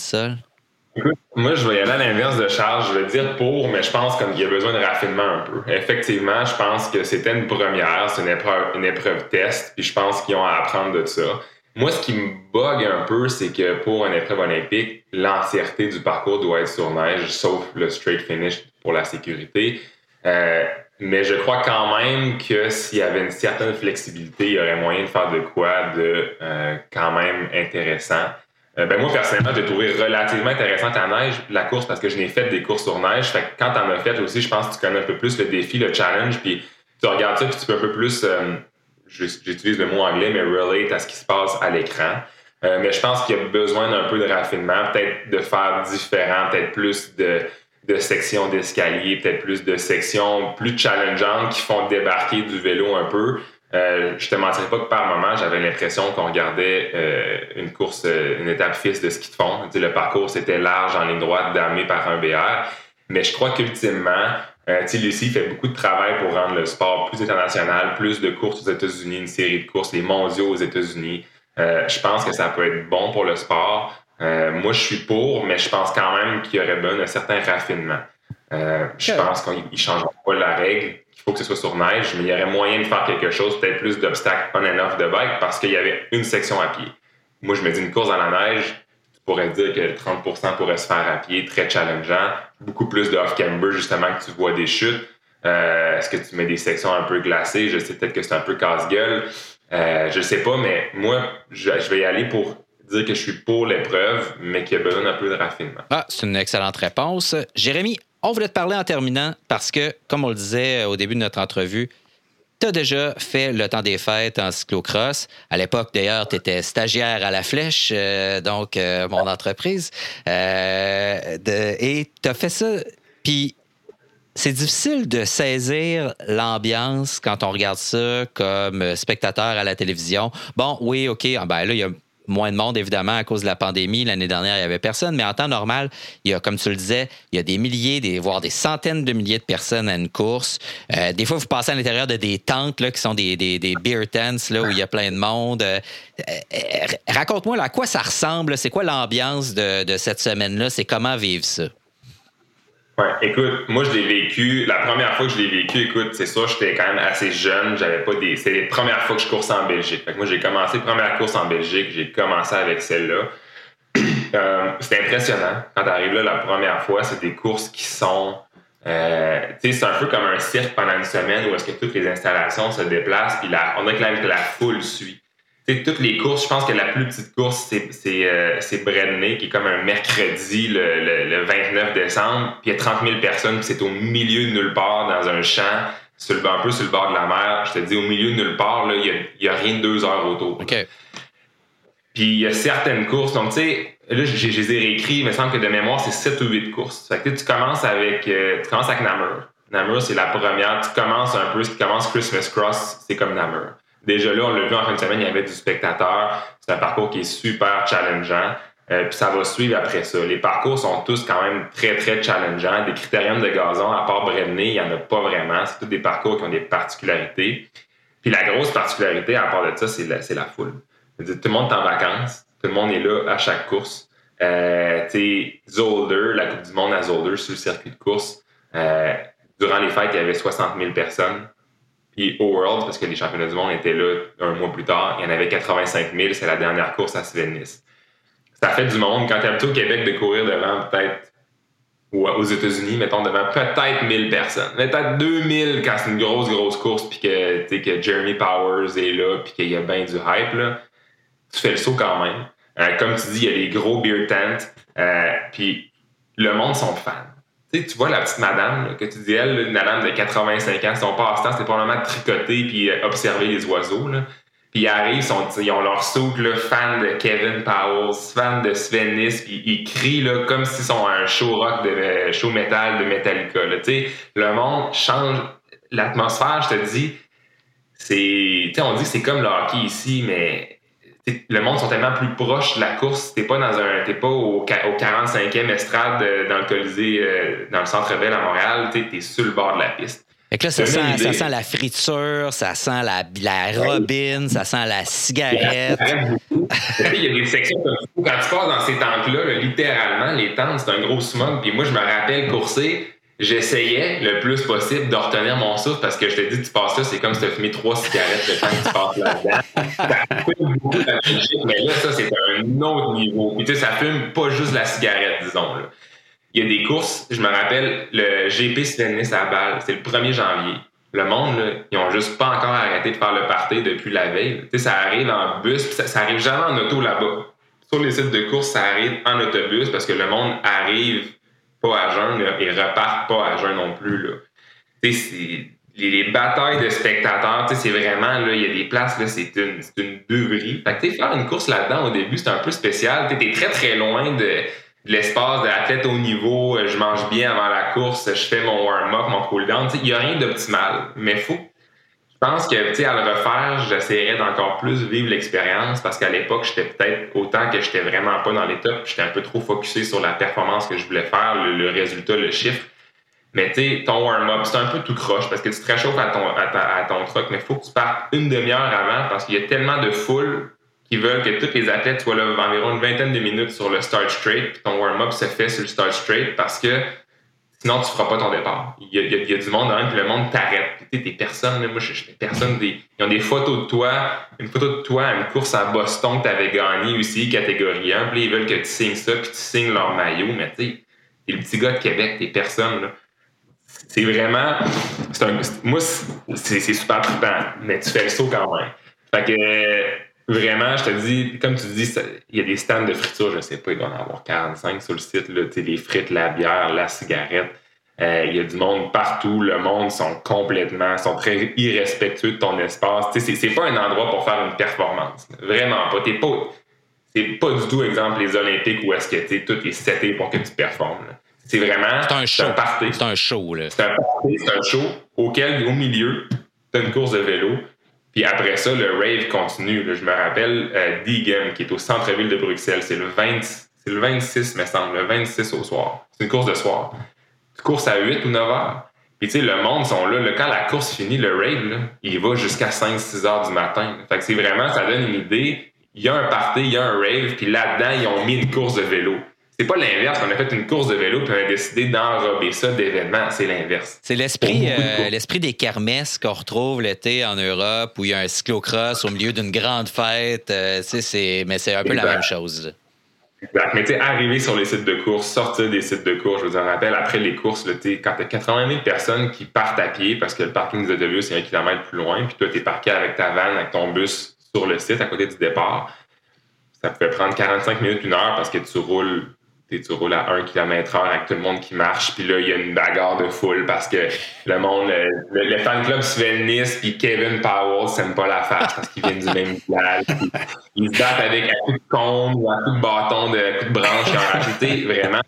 Moi, je vais y aller à l'inverse de Charles. Je vais dire pour, mais je pense qu'il y a besoin de raffinement un peu. Effectivement, je pense que c'était une première, c'est une épreuve, une épreuve test, puis je pense qu'ils ont à apprendre de ça. Moi, ce qui me bug un peu, c'est que pour une épreuve olympique, l'entièreté du parcours doit être sur neige, sauf le straight finish pour la sécurité. Euh, mais je crois quand même que s'il y avait une certaine flexibilité, il y aurait moyen de faire de quoi de euh, quand même intéressant. Euh, ben moi, personnellement, j'ai trouvé relativement intéressante la neige, la course, parce que je n'ai fait des courses sur neige. Fait que quand tu en as fait aussi, je pense que tu connais un peu plus le défi, le challenge, puis tu regardes ça, puis tu peux un peu plus j'utilise le mot anglais, mais relate à ce qui se passe à l'écran. mais je pense qu'il y a besoin d'un peu de raffinement, peut-être de faire différent, peut-être plus de, de sections d'escalier, peut-être plus de sections plus challengeantes qui font débarquer du vélo un peu. Euh, je te mentirais pas que par moment, j'avais l'impression qu'on regardait euh, une course, euh, une étape fils de ski de fond. le parcours était large en ligne droite, damé par un BR. Mais je crois qu'ultimement, euh, Lucie fait beaucoup de travail pour rendre le sport plus international, plus de courses aux États-Unis, une série de courses, les mondiaux aux États-Unis. Euh, je pense que ça peut être bon pour le sport. moi, je suis pour, mais je pense quand même qu'il y aurait besoin d'un certain raffinement. je pense qu'il ne changera pas la règle faut que ce soit sur neige, mais il y aurait moyen de faire quelque chose, peut-être plus d'obstacles on and off de bike parce qu'il y avait une section à pied. Moi, je me dis une course dans la neige, tu pourrais dire que 30% pourrait se faire à pied, très challengeant. Beaucoup plus de off-camber, justement, que tu vois des chutes. Euh, est-ce que tu mets des sections un peu glacées? Je sais peut-être que c'est un peu casse-gueule. Euh, je sais pas, mais moi, je, vais y aller pour dire que je suis pour l'épreuve, mais qu'il y a besoin d'un peu de raffinement. Ah, c'est une excellente réponse. Jérémy, on voulait te parler en terminant parce que, comme on le disait au début de notre entrevue, tu as déjà fait le temps des fêtes en cyclocross. À l'époque, d'ailleurs, tu étais stagiaire à la Flèche, euh, donc euh, mon entreprise. Euh, et tu as fait ça. Puis c'est difficile de saisir l'ambiance quand on regarde ça comme spectateur à la télévision. Bon, oui, OK, ah ben là, il y a moins de monde, évidemment, à cause de la pandémie. L'année dernière, il n'y avait personne. Mais en temps normal, il y a, comme tu le disais, il y a des milliers, des, voire des centaines de milliers de personnes à une course. Euh, des fois, vous passez à l'intérieur de des tentes là, qui sont des, des, des, beer tents là, où il y a plein de monde. Euh, euh, raconte-moi à quoi ça ressemble? C'est quoi l'ambiance de, de cette semaine-là? C'est comment vivre ça? Ouais, écoute, moi je l'ai vécu. La première fois que je l'ai vécu, écoute, c'est ça, j'étais quand même assez jeune. J'avais pas des. C'est les premières fois que je coursais en Belgique. Fait que moi j'ai commencé première course en Belgique, j'ai commencé avec celle-là. <clears throat> euh, c'était impressionnant. Quand tu arrives là la première fois, c'est des courses qui sont. Euh, tu sais, c'est un peu comme un cirque pendant une semaine où est-ce que toutes les installations se déplacent, puis la, on a que la foule suit toutes les courses, je pense que la plus petite course, c'est, c'est, euh, qui est comme un mercredi, le, 29 décembre. Puis il y a 30 000 personnes, puis c'est au milieu de nulle part, dans un champ, sur le, un peu sur le bord de la mer. Je te dis, au milieu de nulle part, il n'y a, y a, rien de deux heures autour. OK. Puis il y a certaines courses, donc tu sais, là, je les ai réécrits, il me semble que de mémoire, c'est 7 ou 8 courses. Fait que tu commences avec, euh, tu commences avec Namur. Namur, c'est la première. Tu commences un peu, tu commences Christmas Cross, c'est comme Namur. Déjà là, on l'a vu en fin de semaine, il y avait du spectateur. C'est un parcours qui est super challengeant. Euh, puis ça va suivre après ça. Les parcours sont tous quand même très, très challengeants. Des critériums de gazon, à part Brenner, il n'y en a pas vraiment. C'est tous des parcours qui ont des particularités. Puis la grosse particularité, à part de ça, c'est la, la foule. tout le monde est en vacances. Tout le monde est là à chaque course. Euh, Zolder, la Coupe du Monde à Zolder sur le circuit de course. Euh, durant les fêtes, il y avait 60 000 personnes. Puis au World, parce que les championnats du monde étaient là un mois plus tard, il y en avait 85 000. C'est la dernière course à Sven Ça fait du monde. Quand tu es au Québec de courir devant peut-être, ou aux États-Unis, mettons, devant peut-être 1000 personnes. Peut-être 2000 quand c'est une grosse, grosse course, puis que, que Jeremy Powers est là, puis qu'il y a bien du hype, là, tu fais le saut quand même. Euh, comme tu dis, il y a des gros beer tents, euh, puis le monde sont fans tu vois la petite madame que tu dis, elle, une madame de 85 ans, son passe-temps, c'était probablement de tricoter puis euh, observer les oiseaux. Là. Puis ils arrivent, ils ont leur soupe, fan de Kevin Powell, fan de Sven puis ils crient là, comme s'ils sont un show rock, de euh, show metal de Metallica. Là. Le monde change, l'atmosphère, je te dis, c'est, on dit que c'est comme le hockey ici, mais le monde sont tellement plus proches de la course. T'es pas dans un, t'es pas au, au 45e estrade euh, dans le Colisée, euh, dans le Centre Bell à Montréal. T'es es sur le bord de la piste. Et là, ça sent, ça sent, la friture, ça sent la, la robine, ça sent la cigarette. <laughs> Il y a des sections comme ça. Quand tu passes dans ces tentes-là, littéralement, les tentes, c'est un gros smog. Puis moi, je me rappelle courser j'essayais le plus possible de retenir mon souffle parce que je te dis, tu passes là, c'est comme si tu as fumé trois cigarettes le temps que tu passes là-dedans. beaucoup la mais là, ça, c'est un autre niveau. Puis tu sais, ça fume pas juste la cigarette, disons. Là. Il y a des courses, je me rappelle, le GP Svennis à Bâle, c'est le 1er janvier. Le monde, ils ont juste pas encore arrêté de faire le party depuis la veille. Tu sais, ça arrive en bus, puis ça, ça arrive jamais en auto là-bas. Sur les sites de course, ça arrive en autobus parce que le monde arrive pas à jeun et repartent pas à jeun non plus. Là. C'est les, batailles de spectateurs, c'est vraiment, là, il y a des places, là, c'est une, une faire une course là-dedans au début, c'est un peu spécial. Tu très, très loin de, l'espace de l'athlète au niveau, je mange bien avant la course, je fais mon warm-up, mon cool-down. Il n'y a rien d'optimal, mais faut je pense que, tu sais, à le refaire, j'essaierais d'encore plus vivre l'expérience parce qu'à l'époque, j'étais peut-être autant que j'étais vraiment pas dans les tops, j'étais un peu trop focusé sur la performance que je voulais faire, le, résultat, le chiffre. Mais tu sais, ton warm-up, c'est un peu tout croche parce que tu te réchauffes à ton, à, ton truck, mais il faut que tu partes une demi-heure avant parce qu'il y a tellement de foule qui veulent que tous les athlètes soient là environ une vingtaine de minutes sur le start straight, puis ton warm-up se fait sur le start straight parce que Sinon, tu feras pas ton départ. Il y a, du monde même, puis le monde t'arrête. Tu personnes, moi, je, des personnes, des, ils ont des photos de toi, une photo de toi à une course à Boston que tu avais gagné aussi, catégorie 1, puis ils veulent que tu signes ça, puis tu signes leur maillot, mais tu sais, t'es le petit gars de Québec, t'es personne, là. C'est vraiment, moi, c'est super trippant, mais tu fais le saut quand même. Fait que, Vraiment, je te dis, comme tu dis, il y a des stands de friture, je sais pas, il doit en avoir 45 sur le site, là, les frites, la bière, la cigarette. Euh, il y a du monde partout. Le monde sont complètement, sont très irrespectueux de ton espace. C'est, c'est pas un endroit pour faire une performance. Vraiment pas. T'es pas. C'est pas du tout, exemple, les Olympiques où est-ce que tout est seté pour que tu performes. C'est vraiment. C'est un show. C'est un show, là. C'est un party, c'est un show auquel, au milieu, t'as une course de vélo puis après ça, le rave continue. Je me rappelle euh, Deegan, qui est au centre-ville de Bruxelles. C'est le, 20, c'est le 26, me semble, le 26 au soir. C'est une course de soir. Tu courses à 8 ou 9 heures. Puis tu sais, le monde sont là. quand la course finit, le rave, il va jusqu'à 5-6 heures du matin. Fait que c'est vraiment, ça donne une idée. Il y a un party, il y a un rave, puis là-dedans, ils ont mis une course de vélo. C'est pas l'inverse. On a fait une course de vélo puis on a décidé d'enrober ça d'événements. C'est l'inverse. C'est l'esprit, euh, l'esprit des kermesses qu'on retrouve l'été en Europe où il y a un cyclocross au milieu d'une grande fête. Euh, c'est, mais c'est un peu la même chose. Exact. Mais tu sais, arriver sur les sites de course, sortir des sites de course, je vous en rappelle, après les courses, là, quand tu as 80 000 personnes qui partent à pied parce que le parking des autobus est un kilomètre plus loin, puis toi, tu es parqué avec ta vanne, avec ton bus sur le site à côté du départ, ça peut prendre 45 minutes, une heure parce que tu roules tu roules à 1 km heure avec tout le monde qui marche, puis là, il y a une bagarre de foule parce que le monde, euh, le, fan club Sven Nice puis Kevin Powell s'aiment pas la face parce qu'ils viennent du même village. Ils se battent avec un coup de combe ou un coup de bâton, de, un coup de branche. Ils ont rajouté vraiment.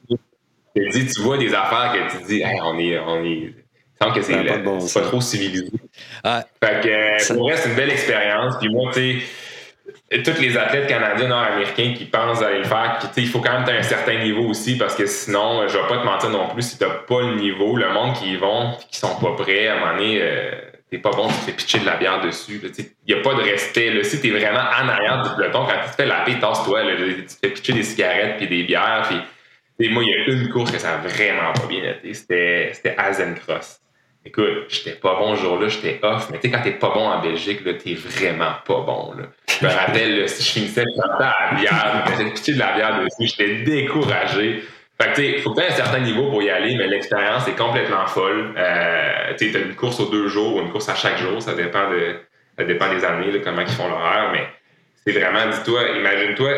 tu vois des affaires que tu te dis, on est. On est sans que c'est pas, trop civilisé. Ah, fait que, pour vrai, c'est une belle expérience. Puis moi, tu sais, tous les athlètes canadiens nord-américains qui pensent aller le faire, il faut quand même un certain niveau aussi parce que sinon, euh, je vais pas te mentir non plus, si t'as pas le niveau, le monde qui y vont qui sont pas prêts, à un moment donné, euh, t'es pas bon, tu te fais pitcher de la bière dessus. Il n'y a pas de respect. Si t'es vraiment en arrière du peloton, quand tu te fais la paix, tasse-toi. Tu te fais pitcher des cigarettes puis des bières. Moi, il y a une course que ça a vraiment pas bien été. C'était, c'était Cross. Écoute, j'étais pas bon ce jour-là, j'étais off, mais tu sais, quand t'es pas bon en Belgique, t'es vraiment pas bon, là. Je me rappelle, si je finissais, à la bière, je me faisais de la bière dessus, j'étais découragé. Fait que, tu sais, faut que tu un certain niveau pour y aller, mais l'expérience est complètement folle. Euh, tu sais, une course aux deux jours ou une course à chaque jour, ça dépend de, ça dépend des années, là, comment ils font l'horaire, mais c'est vraiment, dis-toi, imagine-toi,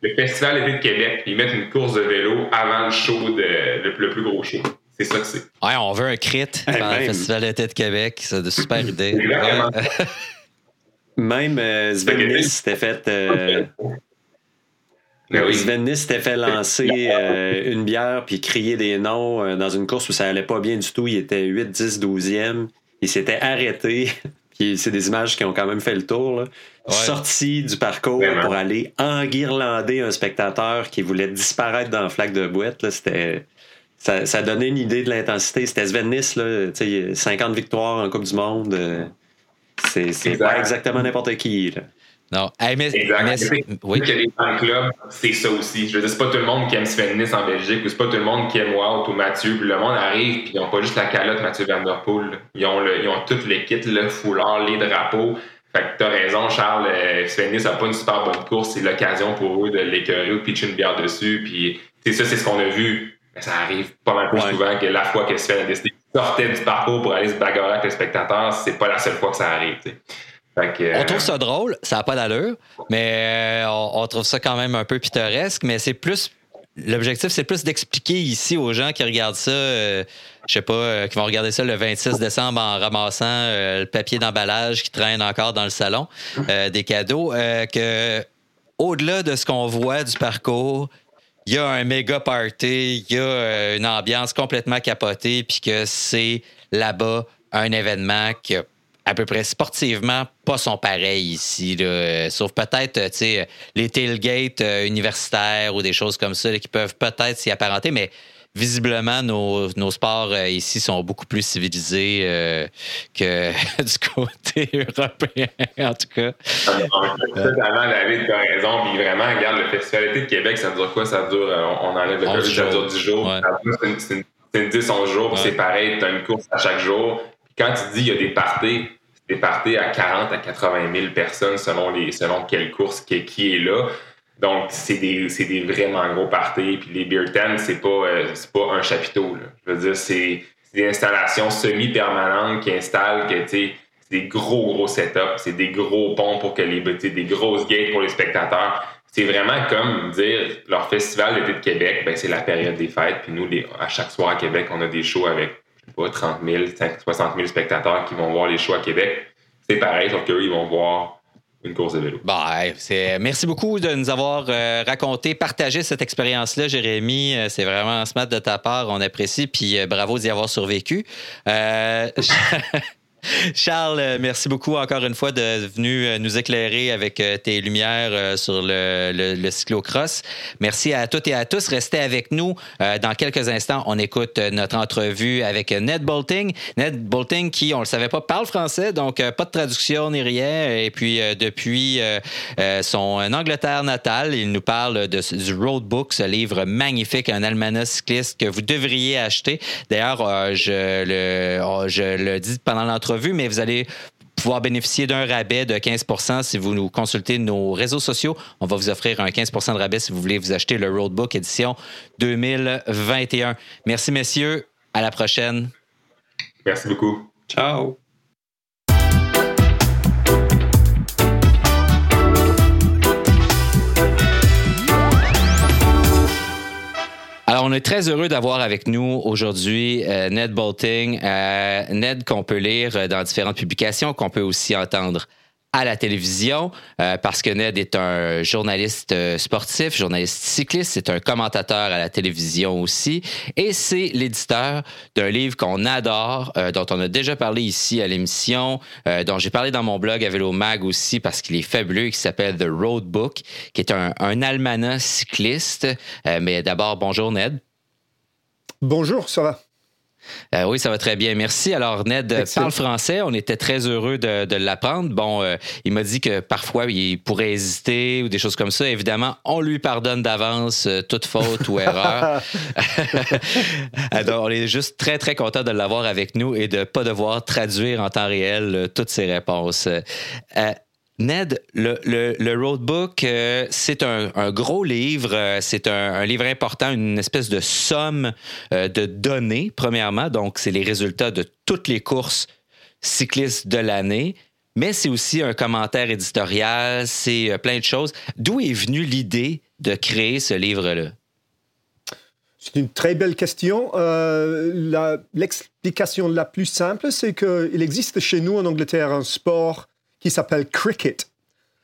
le Festival d'été de Québec, ils mettent une course de vélo avant le show, de, le plus gros show. C'est ça que c'est. Ouais, on veut un crit pendant le Festival d'été de Québec. C'est de super idée. <laughs> Même euh, Sven s'était fait. Euh, ben Sven s'était fait lancer <laughs> euh, une bière puis crier des noms euh, dans une course où ça allait pas bien du tout. Il était 8, 10, 12e. Il s'était arrêté. <laughs> puis c'est des images qui ont quand même fait le tour. Sorti du parcours pour aller enguirlander un spectateur qui voulait disparaître dans la flaque de boîte. C'était ça, donnait une idée de l'intensité. C'était Sven Nice, là, 50 victoires en Coupe du Monde. Euh, c'est pas exactement n'importe qui. Là. Non. mais, oui. que les fan clubs, c'est ça aussi. Je veux dire, c'est pas tout le monde qui aime Sven Nice en Belgique, ou c'est pas tout le monde qui aime Wout ou Mathieu. Puis le monde arrive, puis ils ont pas juste la calotte Mathieu Van Der Poel. Ils ont, le, ils ont tout le kit, le foulard, les drapeaux. Fait que t'as raison, Charles. Euh, Sven Nice a pas une super bonne course. C'est l'occasion pour eux de l'écœurer ou de pitcher une bière dessus. Puis c'est ça, c'est ce qu'on a vu mais ça arrive pas mal plus souvent que la fois que Sven a décidé de sortir du parcours pour aller se bagarrer avec le spectateur, c'est pas la seule fois que ça arrive. on trouve ça drôle, ça n'a pas d'allure, mais euh, on, trouve ça quand même un peu pittoresque, mais c'est plus l'objectif, c'est plus d'expliquer ici aux gens qui regardent ça, euh, je sais pas, euh, qui vont regarder ça le 26 décembre en ramassant le papier d'emballage qui traîne encore dans le salon des cadeaux, que au-delà de ce qu'on voit du parcours, il y a un méga party, il y a une ambiance complètement capotée, puis que c'est là-bas un événement qui à peu près sportivement pas son pareil ici, sauf peut-être les tailgates euh, universitaires ou des choses comme ça qui peuvent peut-être s'y apparenter, mais visiblement, nos, sports euh, ici sont beaucoup plus civilisés euh, que <laughs> du côté européen, <laughs> en tout cas. Totalement, David, tu as raison. Puis vraiment, regarde, le Festival de Québec, ça dure quoi? Ça dure, on, enlève le COVID, ça dure 10 jours. C'est une, 10-11 jours, c'est pareil, tu as une course à chaque jour quand tu dis qu'il y a des parties, des parties à 40 à 80 000 personnes selon, les, selon quelle course qui, qui est là. Donc, c'est des, des, vraiment gros parties. Puis les beer tent, c'est pas, euh, pas un chapiteau. Je veux dire, c'est des installations semi-permanentes qui installent que, c'est des gros, gros setups. C'est des gros ponts pour que les, des grosses gates pour les spectateurs. C'est vraiment comme dire, leur festival d'été de Québec, ben, c'est la période des fêtes. Puis nous, à chaque soir à Québec, on a des shows avec pas, 30 000, 60 000 spectateurs qui vont voir les shows à Québec. C'est pareil, sauf qu'eux, ils vont voir une course vélo. Merci beaucoup de nous avoir euh, raconté, partagé cette expérience-là, Jérémy. Euh, c'est vraiment smart de ta part. On apprécie. Puis euh, bravo d'y avoir survécu. <laughs> <laughs> Charles, euh, merci beaucoup encore une fois de venu euh, nous éclairer avec euh, tes lumières sur le, le, cyclocross. Merci à toutes et à tous. Restez avec nous. Dans quelques instants, on écoute notre entrevue avec Ned Bolting. Ned Bolting qui, on le savait pas, parle français, donc pas de traduction ni rien. Et puis, depuis son Angleterre natale, il nous parle de, du Roadbook, ce livre magnifique, un almanach cycliste que vous devriez acheter. D'ailleurs, je, le, je le dis pendant l'entrevue mais vous allez pouvoir bénéficier d'un rabais de 15% si vous nous consultez nos réseaux sociaux. On va vous offrir un 15% de rabais si vous voulez vous acheter le Roadbook édition 2021. Merci, messieurs. À la prochaine. Merci beaucoup. Ciao. On est très heureux d'avoir avec nous aujourd'hui euh, Ned Bolting. Euh, Ned qu'on peut lire dans différentes publications, qu'on peut aussi entendre à la télévision euh, parce que Ned est un journaliste euh, sportif, journaliste cycliste, c'est un commentateur à la télévision aussi et c'est l'éditeur d'un livre qu'on adore, euh, dont on a déjà parlé ici à l'émission, dont j'ai parlé dans mon blog à Vélo Mag aussi parce qu'il est fabuleux, qui s'appelle The Road Book, qui est un, un almanach cycliste. mais d'abord, bonjour Ned. Bonjour, ça va? Euh, oui, ça va très bien. Merci. Alors, Ned parle français. On était très heureux de, l'apprendre. Bon, euh, il m'a dit que parfois, il pourrait hésiter ou des choses comme ça. Évidemment, on lui pardonne d'avance euh, toute faute ou erreur. <laughs> <laughs> Alors, on est juste très, très content de l'avoir avec nous et de ne pas devoir traduire en temps réel toutes ses réponses. Ned, le, roadbook, euh, c'est un, gros livre, euh, c'est un, livre important, une espèce de somme euh, de données, premièrement. Donc, c'est les résultats de toutes les courses cyclistes de l'année, mais c'est aussi un commentaire éditorial, c'est plein de choses. D'où est venue l'idée de créer ce livre-là? C'est une très belle question. L'explication la, plus simple, c'est qu'il existe chez nous en Angleterre un sport qui s'appelle cricket.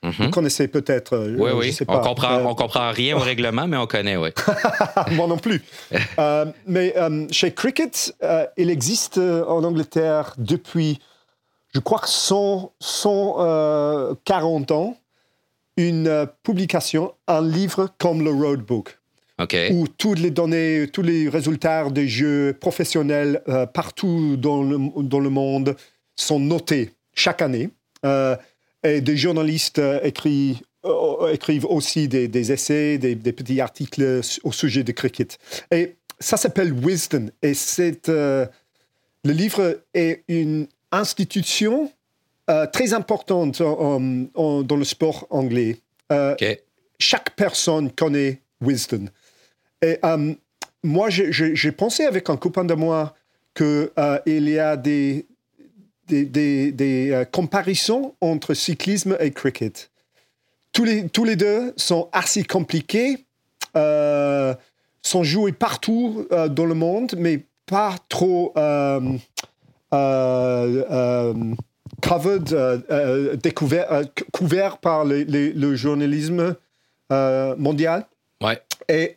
Mhm. Vous connaissez peut-être. Euh, oui, oui. on comprend, on comprend rien au règlement, mais on connaît, oui. <laughs> Moi non plus. <laughs> Euh, mais euh, chez Cricket, il existe en Angleterre depuis, je crois, 100, 140 ans, une publication, un livre comme le Roadbook. Okay. où toutes les données, tous les résultats des jeux professionnels partout dans le, dans le monde sont notés chaque année. Euh, et des journalistes euh, écrivent, euh, écrivent aussi des, essais, des, petits articles au sujet de cricket. Et ça s'appelle Wisdom. Et c'est, le livre est une institution très importante dans le sport anglais. Chaque personne connaît Wisdom. Et moi, j'ai pensé avec un copain de moi qu'il y a des, des, euh, comparaisons entre cyclisme et cricket. Tous les, tous les deux sont assez compliqués. Euh, sont joués partout dans le monde, mais pas trop covered, découvert, couvert par le journalisme mondial. Ouais. Et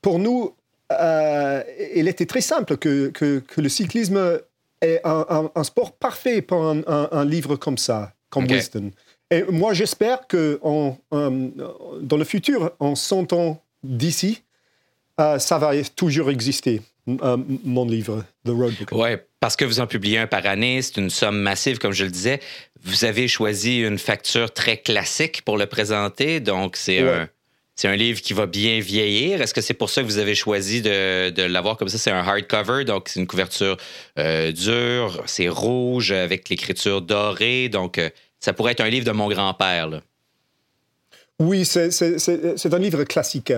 pour nous, il était très simple que, que, le cyclisme est un, sport parfait pour un, livre comme ça, comme Wisdom. Et moi, j'espère que dans le futur, en 100 ans d'ici, euh, ça va toujours exister, euh, mon livre, The Roadbook. Oui, parce que vous en publiez un par année, c'est une somme massive, comme je le disais. Vous avez choisi une facture très classique pour le présenter, donc c'est un c'est un livre qui va bien vieillir. Est-ce que c'est pour ça que vous avez choisi de, l'avoir comme ça? C'est un hardcover, donc c'est une couverture euh, dure, c'est rouge avec l'écriture dorée, donc ça pourrait être un livre de mon grand-père. Oui, c'est un livre classique.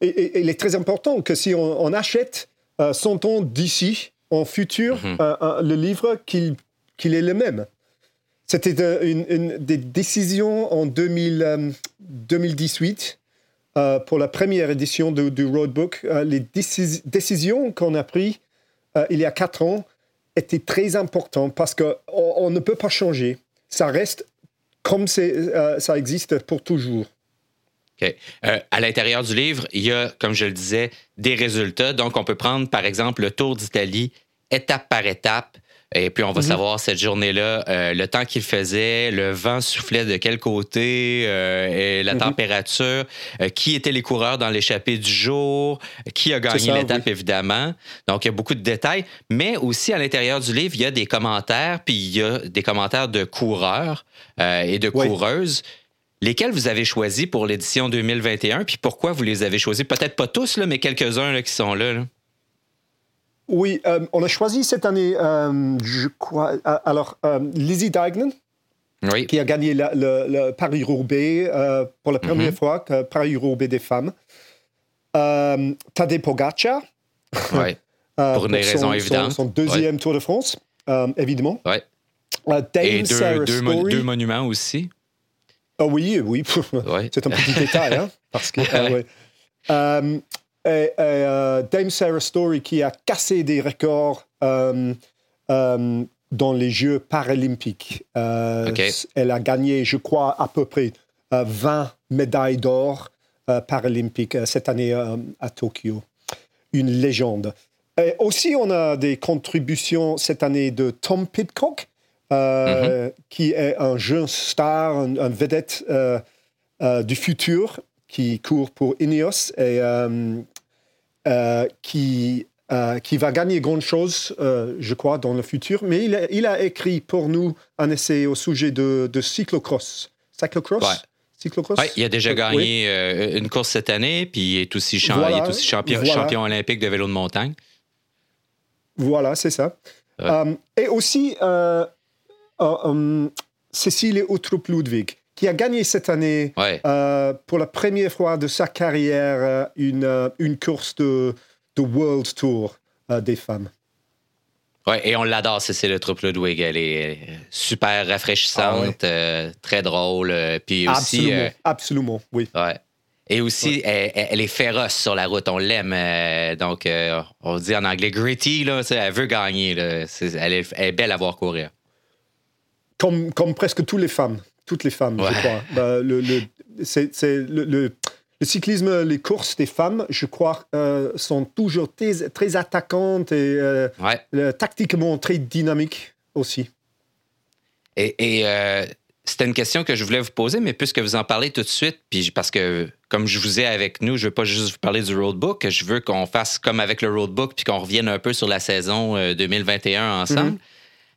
Et, il est très important que si on, achète euh, son ton d'ici, en futur, mhm. euh, le livre, qu'il est le même. C'était une, des décisions en 2018 euh, pour la première édition du Roadbook. les décisions qu'on a prises il y a quatre ans étaient très importantes parce qu'on on ne peut pas changer ça reste comme euh, ça existe pour toujours. OK. Euh, à l'intérieur du livre, il y a, comme je le disais, des résultats. Donc, on peut prendre, par exemple, le Tour d'Italie étape par étape. Et puis, on va mhm. savoir cette journée-là, euh, le temps qu'il faisait, le vent soufflait de quel côté, euh, et la mhm. température, euh, qui étaient les coureurs dans l'échappée du jour, qui a gagné l'étape, évidemment. Donc, il y a beaucoup de détails. Mais aussi, à l'intérieur du livre, il y a des commentaires, puis il y a des commentaires de coureurs et de coureuses. Lesquels vous avez choisis pour l'édition 2021, puis pourquoi vous les avez choisis? Peut-être pas tous, là, mais quelques-uns qui sont là. là. Oui, euh, on a choisi cette année, euh, je crois, euh, alors Lizzie Deignan, qui a gagné le, Paris-Roubaix pour la première mhm. fois, Paris-Roubaix des femmes. Tadej Pogacar. <laughs> Pour des raisons évidentes. Son, deuxième Tour de France, évidemment. Et deux, monuments aussi. Ah oui, oui. <laughs> C'est un petit détail, hein, <laughs> parce que. Et, euh, Dame Sarah Story qui a cassé des records euh, euh, dans les Jeux paralympiques. Elle a gagné, je crois, à peu près 20 médailles d'or paralympiques cette année à Tokyo. Une légende. Et aussi, on a des contributions cette année de Tom Pitcock, mm-hmm. qui est un jeune star, un, vedette du futur qui court pour Ineos et euh, qui, euh, qui va gagner grand chose, euh, je crois, dans le futur. Mais il a, il a, écrit pour nous un essai au sujet de, de cyclocross. Cyclocross? Cyclocross? il a déjà gagné une course cette année, puis il est aussi, il est aussi champion, champion, olympique de vélo de montagne. Voilà, c'est ça. et aussi, um, Cécile Outrup-Ludwig qui a gagné cette année euh, pour la première fois de sa carrière euh, une, euh, une course de, de World Tour des femmes. Oui, et on l'adore, c'est le troupe Ludwig. Elle est super rafraîchissante, ah très drôle. puis aussi, absolument, absolument, oui. Ouais. Et aussi, elle, est féroce sur la route, on l'aime. donc, on dit en anglais gritty, là, elle veut gagner. Là, elle, est, elle, est, belle à voir courir. Comme, comme presque toutes les femmes toutes les femmes, je crois. Bah, le, le, c'est, le, le, cyclisme, les courses des femmes, je crois, euh, sont toujours très, très attaquantes et euh, tactiquement très dynamiques aussi. Et, et euh, c'était une question que je voulais vous poser, mais puisque vous en parlez tout de suite, puis parce que comme je vous ai avec nous, je veux pas juste vous parler du roadbook, je veux qu'on fasse comme avec le roadbook, puis qu'on revienne un peu sur la saison 2021 ensemble.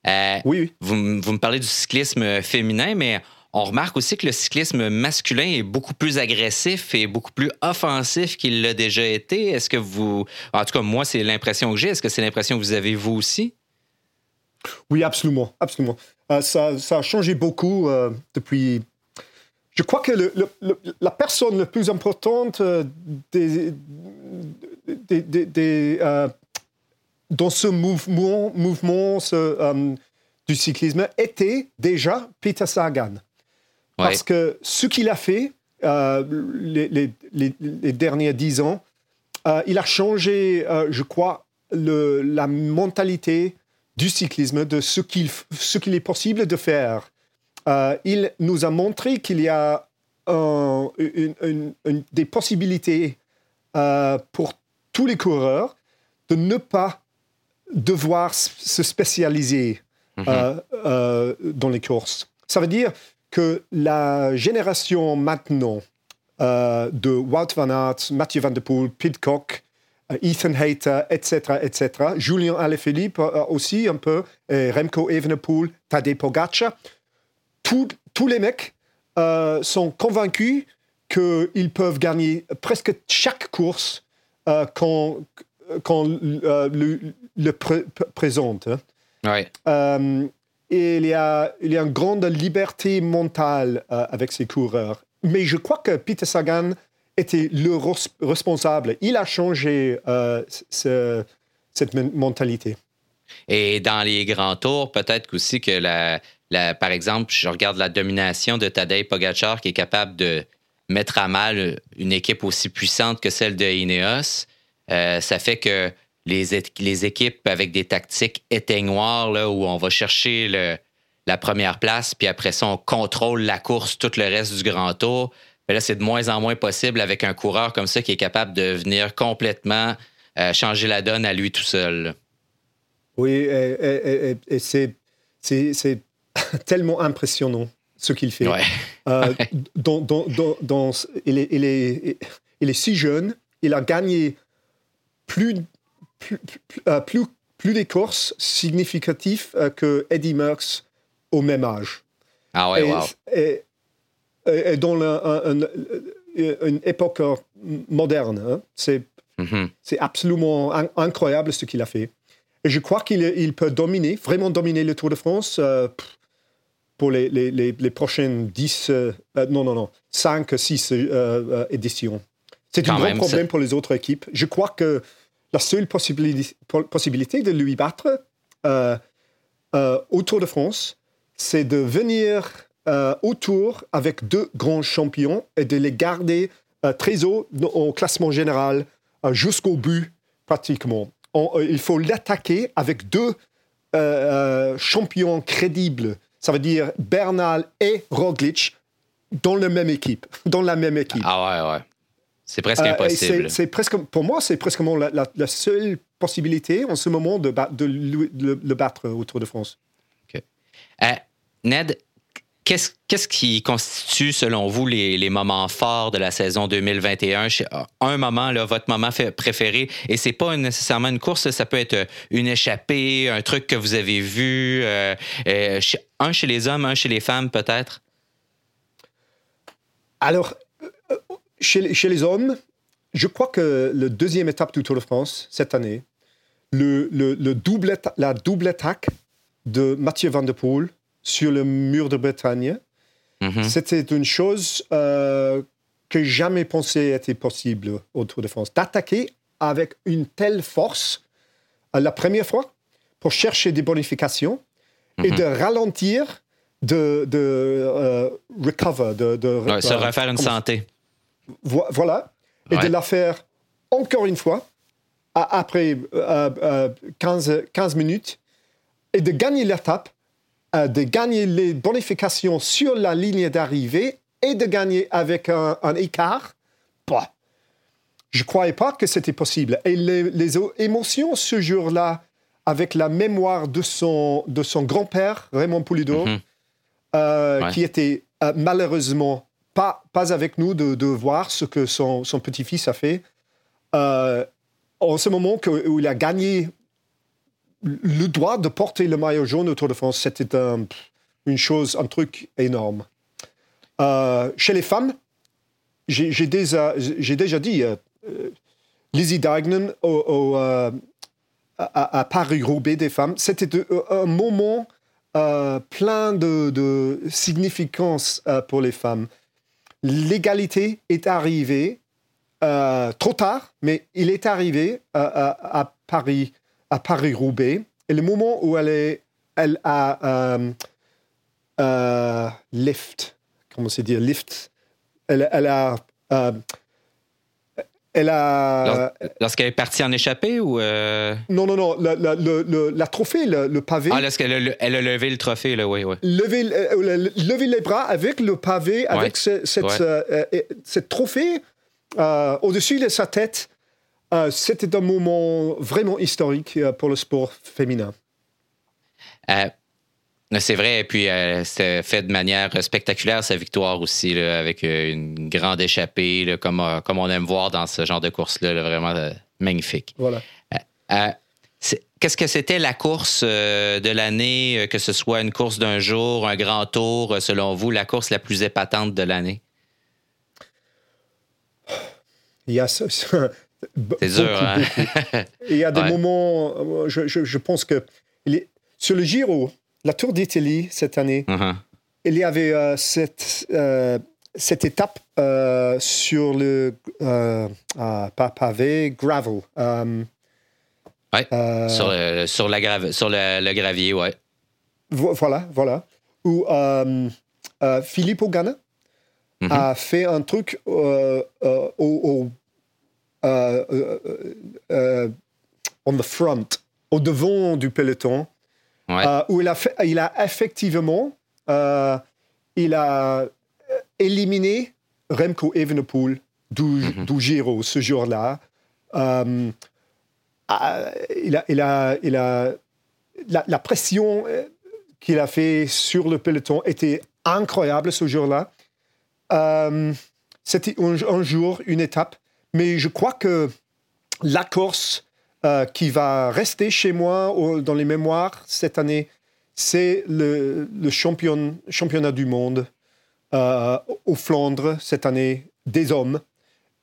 Mm-hmm. oui, oui. Vous, vous, me parlez du cyclisme féminin, mais on remarque aussi que le cyclisme masculin est beaucoup plus agressif et beaucoup plus offensif qu'il l'a déjà été. Est-ce que vous. En tout cas, moi, c'est l'impression que j'ai. Est-ce que c'est l'impression que vous avez vous aussi? Oui, absolument. absolument. Euh, ça, a changé beaucoup euh, depuis. Je crois que la personne la plus importante euh, dans ce mouvement, mouvement du cyclisme était déjà Peter Sagan. Parce que ce qu'il a fait euh, les, les, derniers dix ans, il a changé, je crois, le, la mentalité du cyclisme, de ce qu'il ce qu'il est possible de faire. il nous a montré qu'il y a des possibilités pour tous les coureurs de ne pas devoir se spécialiser mhm. euh, euh, dans les courses. Ça veut dire que la génération maintenant euh, de Wout van Aert, Mathieu Van Der Poel, Pidcock, Ethan Hayter, etc., etc., Julien Alaphilippe aussi un peu, et Remco Evenepoel, Tadej Pogacar, tous les mecs sont convaincus qu'ils peuvent gagner presque chaque course quand, quand le, le présente. Hein. Euh, il y, a, une grande liberté mentale euh, avec ses coureurs. Mais je crois que Peter Sagan était le responsable. Il a changé euh, cette mentalité. Et dans les grands tours, peut-être aussi que, la, par exemple, je regarde la domination de Tadej Pogacar qui est capable de mettre à mal une équipe aussi puissante que celle de Ineos. ça fait que les, équipes avec des tactiques éteignoirs, là, où on va chercher la première place, puis après ça, on contrôle la course, tout le reste du grand tour. Mais là, c'est de moins en moins possible avec un coureur comme ça qui est capable de venir complètement euh, changer la donne à lui tout seul. Oui, et, c'est <laughs> tellement impressionnant ce qu'il fait. Euh, <laughs> il, est, il, est, il est si jeune, il a gagné plus plus, euh, plus, plus, des courses euh, que Eddie Merckx au même âge. Ah ouais, et, et, dans une époque moderne, hein, c'est mm-hmm. absolument incroyable ce qu'il a fait. Et je crois qu'il il peut dominer, vraiment dominer le Tour de France euh, pour les, les, les, prochaines 10, non, non, non, 5, 6 éditions. C'est un grand problème pour les autres équipes. Je crois que la seule possibilité, de lui battre euh, euh, au Tour de France, c'est de venir euh, au Tour avec deux grands champions et de les garder très haut au classement général jusqu'au but, pratiquement. il faut l'attaquer avec deux champions crédibles. Ça veut dire Bernal et Roglic dans la même équipe. Dans la même équipe. Ah ouais, ouais. C'est presque euh, impossible. c'est presque, pour moi, c'est presque la, seule possibilité en ce moment de, de, le, battre au Tour de France. Euh, Ned, qu'est-ce qui constitue, selon vous, les, moments forts de la saison 2021? Un? Moment, là, votre moment préféré, et c'est pas nécessairement une course, ça peut être une échappée, un truc que vous avez vu, euh, un chez les hommes, un chez les femmes, peut-être? Alors, chez, les hommes, je crois que la deuxième étape du Tour de France cette année, le, double, la double attaque de Mathieu Van Der Poel sur le mur de Bretagne, mhm. c'était une chose euh, que jamais pensé était possible au Tour de France. D'attaquer avec une telle force euh, la première fois pour chercher des bonifications et mhm. de ralentir, de, de euh, recover, de, se refaire une santé voilà. Et de la faire encore une fois, après 15, euh, 15 euh, minutes, et de gagner l'étape, euh, de gagner les bonifications sur la ligne d'arrivée et de gagner avec un, écart. Bah, je ne croyais pas que c'était possible. Et les, émotions ce jour-là, avec la mémoire de son, de son grand-père, Raymond Poulidor, mhm. qui était malheureusement pas, avec nous de, voir ce que son, petit-fils a fait. Euh, en ce moment où il a gagné le droit de porter le maillot jaune autour de France, c'était une chose, un truc énorme. Euh, chez les femmes, j'ai déjà, dit, euh, Lizzie Dignan au, à, Paris-Roubaix des femmes, c'était un moment plein de, de significance pour les femmes l'égalité est arrivée euh, trop tard, mais il est arrivé euh, à, Paris, à Paris-Roubaix. Et le moment où elle, a euh, lift, comment c'est dire, lift, elle, a Elle a. Lorsqu'elle est partie en échappée ou. Non, non, non. La, la, la trophée, le, pavé. Ah, lorsqu'elle a, elle a levé le trophée, là, oui, oui. Lever, lever les bras avec le pavé, avec cette, cette trophée au-dessus de sa tête. C'était un moment vraiment historique pour le sport féminin. C'est vrai, et puis euh, c'était fait de manière spectaculaire sa victoire aussi, avec euh, une grande échappée, comme, euh, comme on aime voir dans ce genre de course-là, vraiment magnifique. Voilà. Qu'est-ce que c'était la course de l'année, que ce soit une course d'un jour, un grand tour, selon vous, la course la plus épatante de l'année? Il y a <laughs> C'est dur, hein? Il y a des <laughs> moments, je, je, pense que sur le Giro, la Tour d'Italie cette année, uh-huh. il y avait euh, cette, euh, cette étape euh, sur le pas pavé, gravel. Oui, sur, le, sur, la sur le, gravier, ouais. Voilà, voilà. Où Philippe Ogana mm-hmm. a fait un truc au, au on the front, au devant du peloton, euh, où il a, il a effectivement euh, il a euh, éliminé Remco Evenepoel du, mm du Giro ce jour-là. il a, il a, il a, la, pression qu'il a fait sur le peloton était incroyable ce jour-là. C'était un, jour, une étape, mais je crois que la course euh, qui va rester chez moi dans les mémoires cette année, c'est le, championnat du monde euh, au Flandre cette année des hommes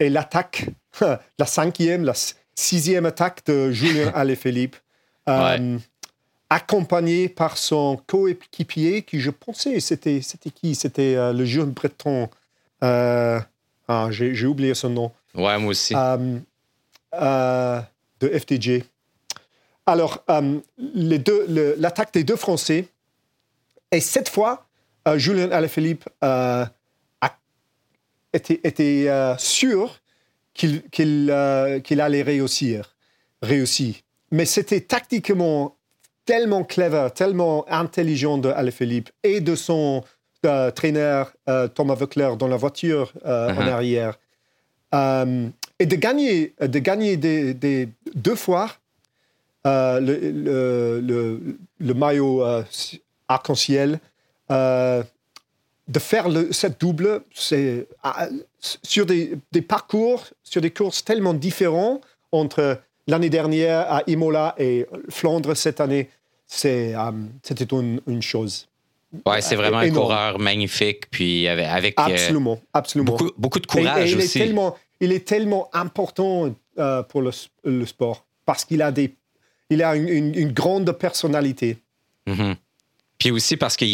et l'attaque, <laughs> la cinquième, la sixième attaque de Julien <laughs> Alaphilippe, euh, accompagné par son coéquipier qui, je pensais, c'était c'était qui? C'était le jeune breton. ah, j'ai oublié son nom. Ouais, moi aussi. FTG. Alors, euh, l'attaque des deux Français, et cette fois, euh, Julien Alaphilippe euh, était, euh, sûr qu'il allait réussir, réussir. Mais c'était tactiquement tellement clever, tellement intelligent de Alaphilippe et de son traîneur Thomas Voeckler dans la voiture en uh-huh. arrière et de gagner, de gagner des, deux fois euh, le, le, maillot euh, arc-en-ciel, euh, de faire cette double, c'est sur des, des, parcours, sur des courses tellement différents entre l'année dernière à Imola et Flandre cette année, c'était une, chose. Ouais, c'est vraiment un coureur magnifique, puis avec, absolument, absolument. Beaucoup, beaucoup de courage il aussi. Est tellement, il est tellement important euh, pour le, sport parce qu'il a, des, il a une, grande personnalité. Mm-hmm. Puis aussi parce que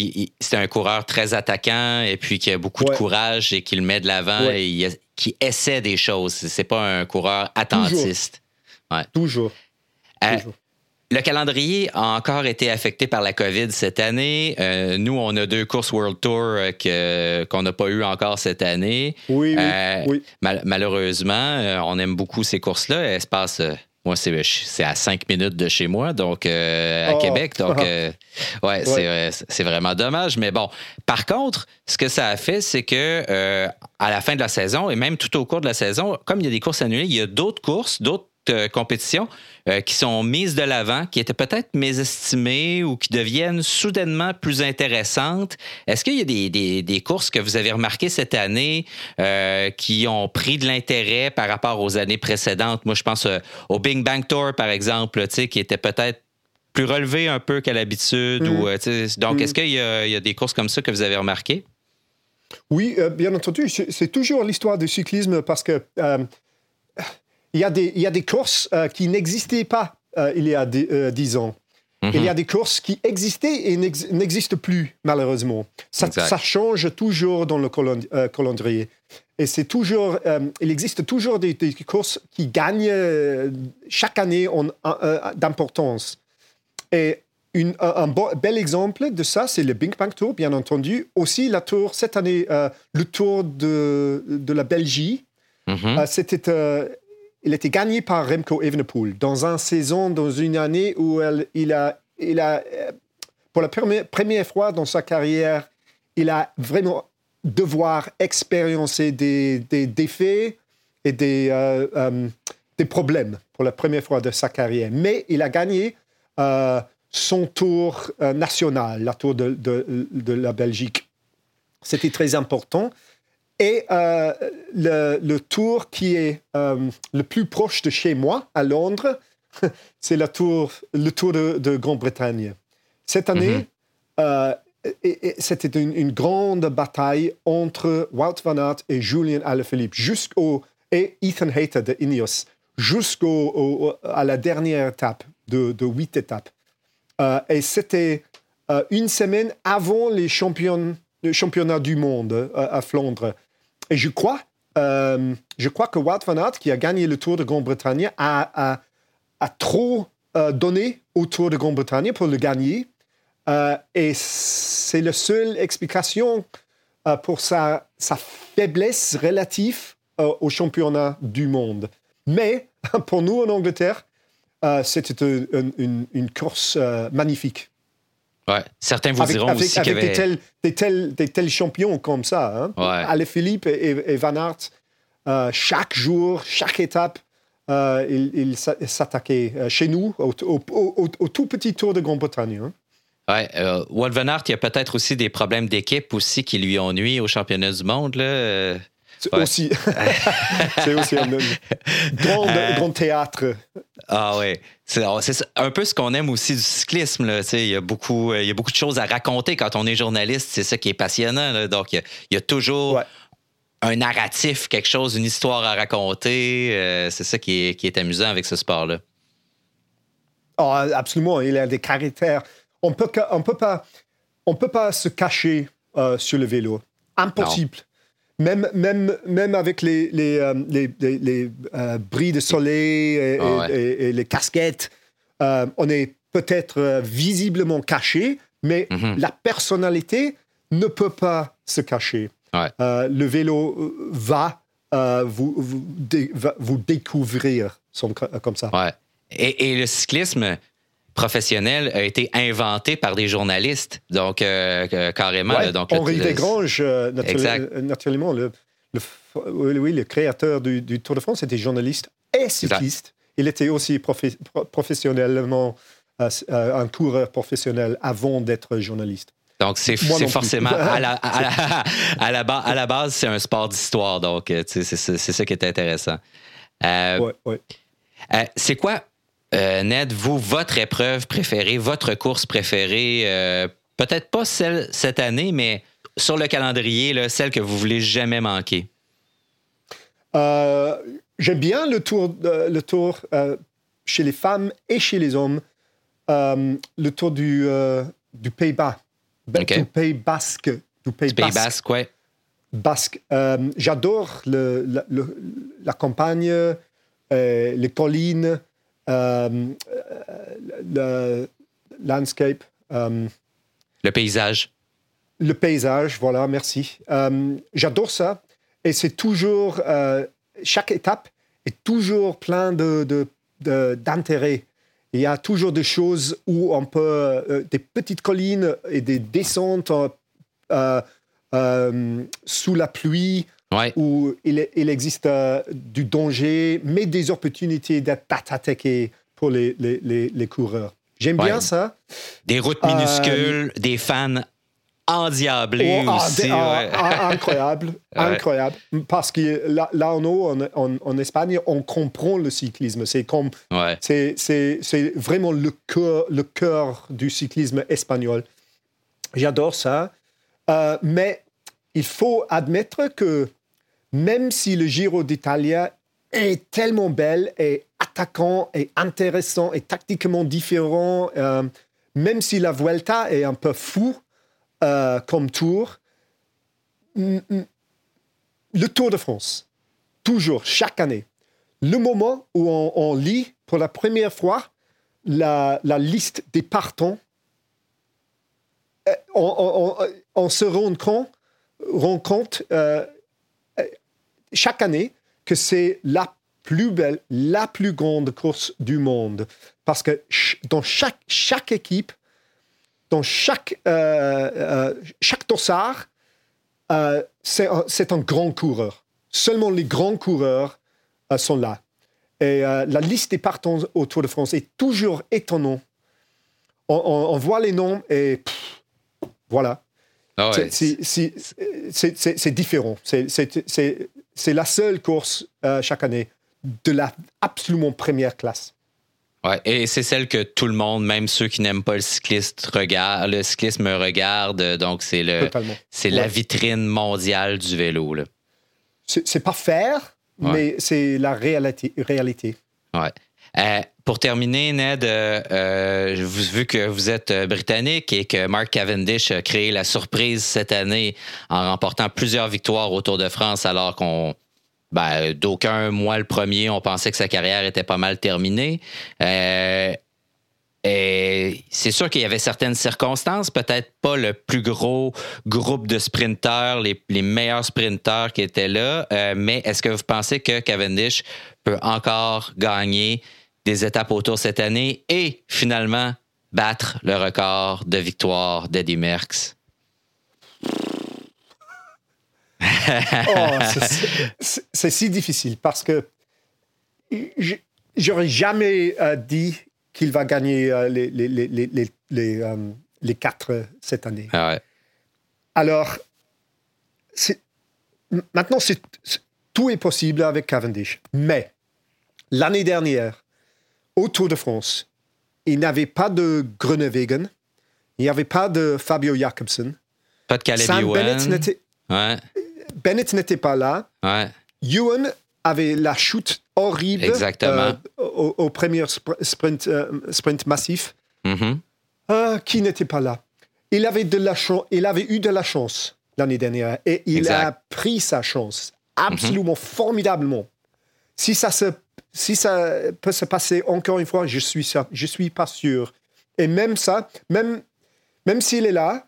c'est un coureur très attaquant et puis qui a beaucoup de courage et qui le met de l'avant et qui essaie des choses. C'est pas un coureur attentiste. Toujours. Euh, Toujours. Le calendrier a encore été affecté par la COVID cette année. Euh, nous, on a deux courses World Tour euh, qu'on n'a pas eu encore cette année. Oui, oui. Euh, malheureusement, on aime beaucoup ces courses-là. Elles se passent. moi, c'est à cinq minutes de chez moi, donc à oh. Québec. Donc, <laughs> ouais, c'est vraiment dommage. Mais bon, par contre, ce que ça a fait, c'est que à la fin de la saison et même tout au cours de la saison, comme il y a des courses annulées, il y a d'autres courses, d'autres compétitions euh, qui sont mises de l'avant, qui étaient peut-être mésestimées ou qui deviennent soudainement plus intéressantes. Est-ce qu'il y a des, des, courses que vous avez remarquées cette année euh, qui ont pris de l'intérêt par rapport aux années précédentes? Moi, je pense euh, au Bing Bang Tour, par exemple, qui était peut-être plus relevé un peu qu'à l'habitude. Ou, mm. donc, mm. est-ce qu'il y, y, a des courses comme ça que vous avez remarquées? Oui, bien entendu. C'est toujours l'histoire du cyclisme parce que il y a des, il y a des courses euh, qui n'existaient pas euh, il y a euh, dix ans. Mhm. Il y a des courses qui existaient et n'existent plus, malheureusement. Ça, ça, change toujours dans le calendrier. Et c'est toujours, il existe toujours des, courses qui gagnent chaque année d'importance. Et une, un, bel exemple de ça, c'est le Bing Bang Tour, bien entendu. Aussi, la tour, cette année, le tour de, de la Belgique. Mhm. C'était il était gagné par Remco Evenepoel dans une saison, dans une année où il, a, a, pour la première, fois dans sa carrière, il a vraiment devoir expérimenter des, des et des, euh, euh, des problèmes pour la première fois de sa carrière. Mais il a gagné euh, son tour national, la tour de la Belgique. C'était très important. Et euh, le, tour qui est euh, le plus proche de chez moi, à Londres, <laughs> c'est le tour, le tour de, Grande-Bretagne. Cette année, mhm. euh, c'était une, grande bataille entre Wout van Aert et Julien Alaphilippe, jusqu'au et Ethan Hayter de Ineos, jusqu'à la dernière étape de, huit étapes. et c'était une semaine avant les champions, le championnat du monde à Flandre. Et je crois, euh, je crois que Wout van Aert, qui a gagné le Tour de Grande-Bretagne, a, a, trop euh, donné au Tour de Grande-Bretagne pour le gagner. Euh, et c'est la seule explication pour sa, sa, faiblesse relative au championnat du monde. Mais <laughs> pour nous en Angleterre, c'était une, une, course magnifique. Certains vous diront aussi qu'il y avait... des, tels, des, tels, champions comme ça. Hein? Ouais. Philippe et, Van Aert, euh, chaque jour, chaque étape, euh, ils, s'attaquaient euh, chez nous, au, tout petit tour de Grande-Bretagne. Hein? Ouais, euh, Van Aert, il y a peut-être aussi des problèmes d'équipe aussi qui lui ont nuit au championnat du monde. Là. C'est aussi, <laughs> c'est aussi un <laughs> grand, grand théâtre. Ah oui. C'est un peu ce qu'on aime aussi du cyclisme. Là. Il, y a beaucoup, il y a beaucoup de choses à raconter quand on est journaliste. C'est ça qui est passionnant. Donc, il y, a, toujours un narratif, quelque chose, une histoire à raconter. Euh, c'est ça qui est, qui est, amusant avec ce sport-là. Oh, absolument. Il a des caractères. On peut, on peut pas, on peut pas se cacher euh, sur le vélo. Impossible même, même, même avec les, les, euh, les, les, euh, bris de soleil et, ah les casquettes, euh, on est peut-être visiblement caché, mais mhm. la personnalité ne peut pas se cacher. le vélo va, vous, vous, vous découvrir comme ça. Et, et, le cyclisme, professionnel a été inventé par des journalistes, donc euh, carrément. donc, Henri Desgranges, euh, naturellement, le, oui, le créateur du, Tour de France était journaliste et cycliste. Il était aussi professionnellement euh, un coureur professionnel avant d'être journaliste. Donc, c'est forcément, à la, à, la, <laughs> à la base, c'est un sport d'histoire. Donc, c'est ça qui est intéressant. c'est quoi euh, Ned, vous, votre épreuve préférée, votre course préférée, euh, peut-être pas celle cette année, mais sur le calendrier, celle que vous voulez jamais manquer? Euh, j'aime bien le tour, le tour chez les femmes et chez les hommes, le tour du, du Pays-Bas, du Pays Basque. Du Pays, Basque, ouais. Basque. J'adore la, campagne, les collines. Euh, le landscape. Euh, le paysage. Le paysage, voilà, merci. Euh, j'adore ça. Et c'est toujours, chaque étape est toujours plein de, d'intérêt. Il y a toujours des choses où on peut, des petites collines et des descentes sous la pluie, où il, existe euh, du danger, mais des opportunités d'être attaqué pour les, les, les, coureurs. J'aime bien ça. Des routes minuscules, euh, des fans endiablés oh, ah, aussi. Ah, ah, incroyable, <laughs> incroyable. Parce que là, là en haut, en, en, Espagne, on comprend le cyclisme. C'est comme, c'est vraiment le cœur, le cœur du cyclisme espagnol. J'adore ça. Euh, mais il faut admettre que même si le Giro d'Italie est tellement belle et attaquant et intéressant et tactiquement différent, euh, même si la Vuelta est un peu fou euh, comme tour, le Tour de France, toujours, chaque année, le moment où on, lit pour la première fois la, liste des partants, euh, on, se rend compte chaque année que c'est la plus belle, la plus grande course du monde. Parce que dans chaque, chaque équipe, dans chaque, euh, euh, chaque dossard, euh, c'est un, grand coureur. Seulement les grands coureurs sont là. Et la liste des partants au Tour de France est toujours étonnante. On, voit les noms et voilà. Ah c'est différent. C'est la seule course chaque année de la absolument première classe. Ouais, et c'est celle que tout le monde, même ceux qui n'aiment pas le cycliste, regarde. Le cyclisme regarde, donc c'est le, c'est la vitrine mondiale du vélo. Là. C'est, pas faire, mais c'est la réalité. réalité. Ouais. Euh, pour terminer, Ned, euh, euh, vu que vous êtes britannique et que Mark Cavendish a créé la surprise cette année en remportant plusieurs victoires au Tour de France alors qu'on ben, d'aucun, moi le premier, on pensait que sa carrière était pas mal terminée. Euh, et c'est sûr qu'il y avait certaines circonstances, peut-être pas le plus gros groupe de sprinteurs, les, meilleurs sprinteurs qui étaient là, euh, mais est-ce que vous pensez que Cavendish peut encore gagner des étapes autour cette année et finalement battre le record de victoire d'Eddie Merckx? oh, c'est si difficile parce que j'aurais jamais euh, dit qu'il va gagner euh, les, les, les, les, euh, les, quatre cette année. Ah Alors, maintenant, tout est possible avec Cavendish. Mais l'année dernière, au Tour de France, il n'y avait pas de Groenewegen, il n'y avait pas de Fabio Jacobsen. Pas de Caleb Sam Bennett n'était ouais. Pas là. Ouais. Ewan avait la chute horrible Exactement. Euh, au, premier sprint, euh, sprint massif. Mm-hmm. Euh, qui n'était pas là? Il avait, de la il avait eu de la chance l'année dernière et il a pris sa chance absolument mm-hmm. formidablement. Si ça, se, si ça peut se passer encore une fois, je suis, je suis pas sûr. Et même ça, même, même s'il est là,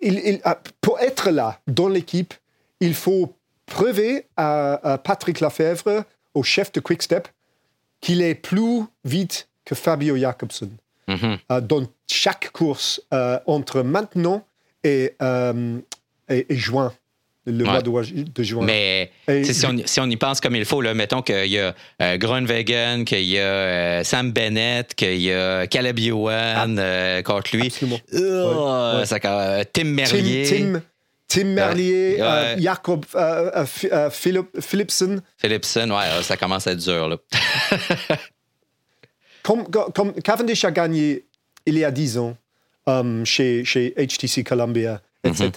il, ah, pour être là dans l'équipe, il faut prouver à, Patrick Lafèvre, au chef de Quickstep, qu'il est plus vite que Fabio Jacobson. Mhm. Euh, dans chaque course euh, entre maintenant et, euh, et juin le mois de, juin. Mais si, on, si, on, y pense comme il faut, là, mettons qu'il y a euh, qu'il y a euh, Sam Bennett, qu'il y a Caleb Ewan ah. euh, contre lui. Oh, ça, Tim Merlier. Tim, Tim, Merlier, Jacob Philipson. Philipson, ouais, ça commence à être dur. Là. <laughs> comme, comme, Cavendish a gagné il y a 10 ans chez, chez HTC Columbia, etc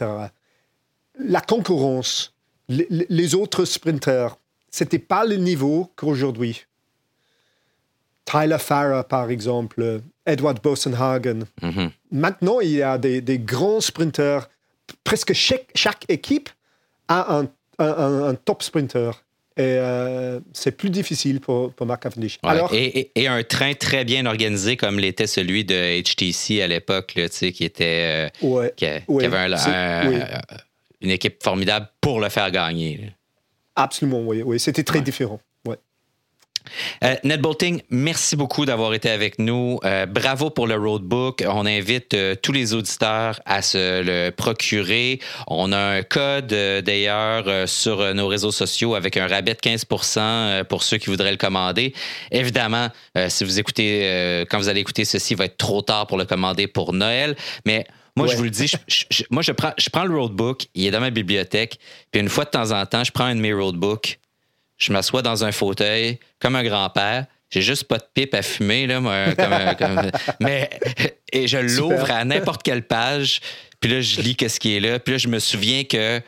la concurrence, les, autres sprinteurs, c'était pas le niveau qu'aujourd'hui. Tyler Farrer, par exemple, Edward Bosenhagen. Mm-hmm. Maintenant, il y a des, grands sprinteurs. Presque chaque, équipe a un, top sprinter. Et euh, c'est plus difficile pour, pour Mark Cavendish. Alors, et, un train très bien organisé comme l'était celui de HTC à l'époque, qui était. Euh, qui, avait un, une équipe formidable pour le faire gagner. Absolument, oui. oui. C'était très différent. Ouais. Euh, Ned Bolting, merci beaucoup d'avoir été avec nous. Euh, bravo pour le roadbook. On invite euh, tous les auditeurs à se le procurer. On a un code d'ailleurs sur nos réseaux sociaux avec un rabais de 15% pour ceux qui voudraient le commander. Évidemment, si vous écoutez, quand vous allez écouter ceci, il va être trop tard pour le commander pour Noël. Mais moi, je vous le dis, moi, je prends, je prends le roadbook, il est dans ma bibliothèque, puis une fois de temps en temps, je prends un de mes roadbooks, je m'assois dans un fauteuil comme un grand-père. J'ai juste pas de pipe à fumer, là, moi, <laughs> mais et je l'ouvre à n'importe quelle page, puis là, je lis qu'est-ce qui est là, puis là, je me souviens que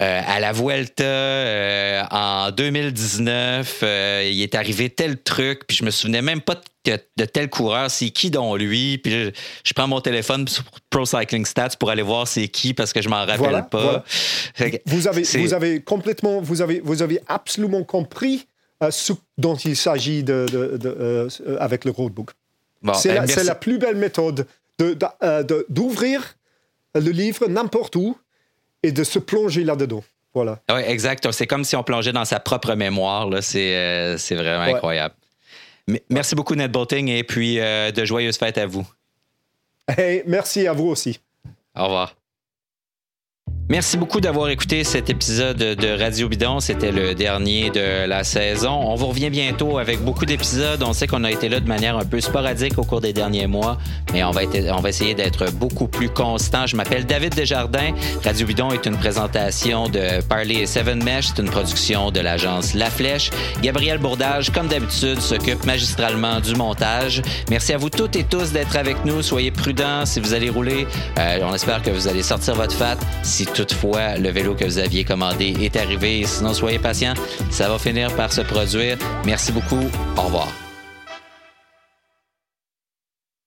euh, à la Vuelta euh, en 2019, euh, il est arrivé tel truc, puis je me souvenais même pas de, tel coureur, c'est qui dont lui, puis je, prends mon téléphone sur Pro Cycling Stats pour aller voir c'est qui parce que je m'en rappelle pas. Vous avez, vous avez complètement, vous avez, vous avez absolument compris ce dont il s'agit de, avec le roadbook. c'est la, la, plus belle méthode d'ouvrir le livre n'importe où et de se plonger là-dedans. Voilà. Oui, exact. C'est comme si on plongeait dans sa propre mémoire. C'est vraiment incroyable. Merci beaucoup, Ned Boating, et puis de joyeuses fêtes à vous. Hey, merci à vous aussi. Au revoir. Merci beaucoup d'avoir écouté cet épisode de Radio Bidon. C'était le dernier de la saison. On vous revient bientôt avec beaucoup d'épisodes. On sait qu'on a été là de manière un peu sporadique au cours des derniers mois, mais on va, essayer d'être beaucoup plus constant. Je m'appelle David Desjardins. Radio Bidon est une présentation de Parley et Seven Mesh. C'est une production de l'agence La Flèche. Gabriel Bourdage, comme d'habitude, s'occupe magistralement du montage. Merci à vous toutes et tous d'être avec nous. Soyez prudents si vous allez rouler. Euh, on espère que vous allez sortir votre fat. Si toutefois le vélo que vous aviez commandé est arrivé. Sinon, soyez patient, ça va finir par se produire. Merci beaucoup. Au revoir.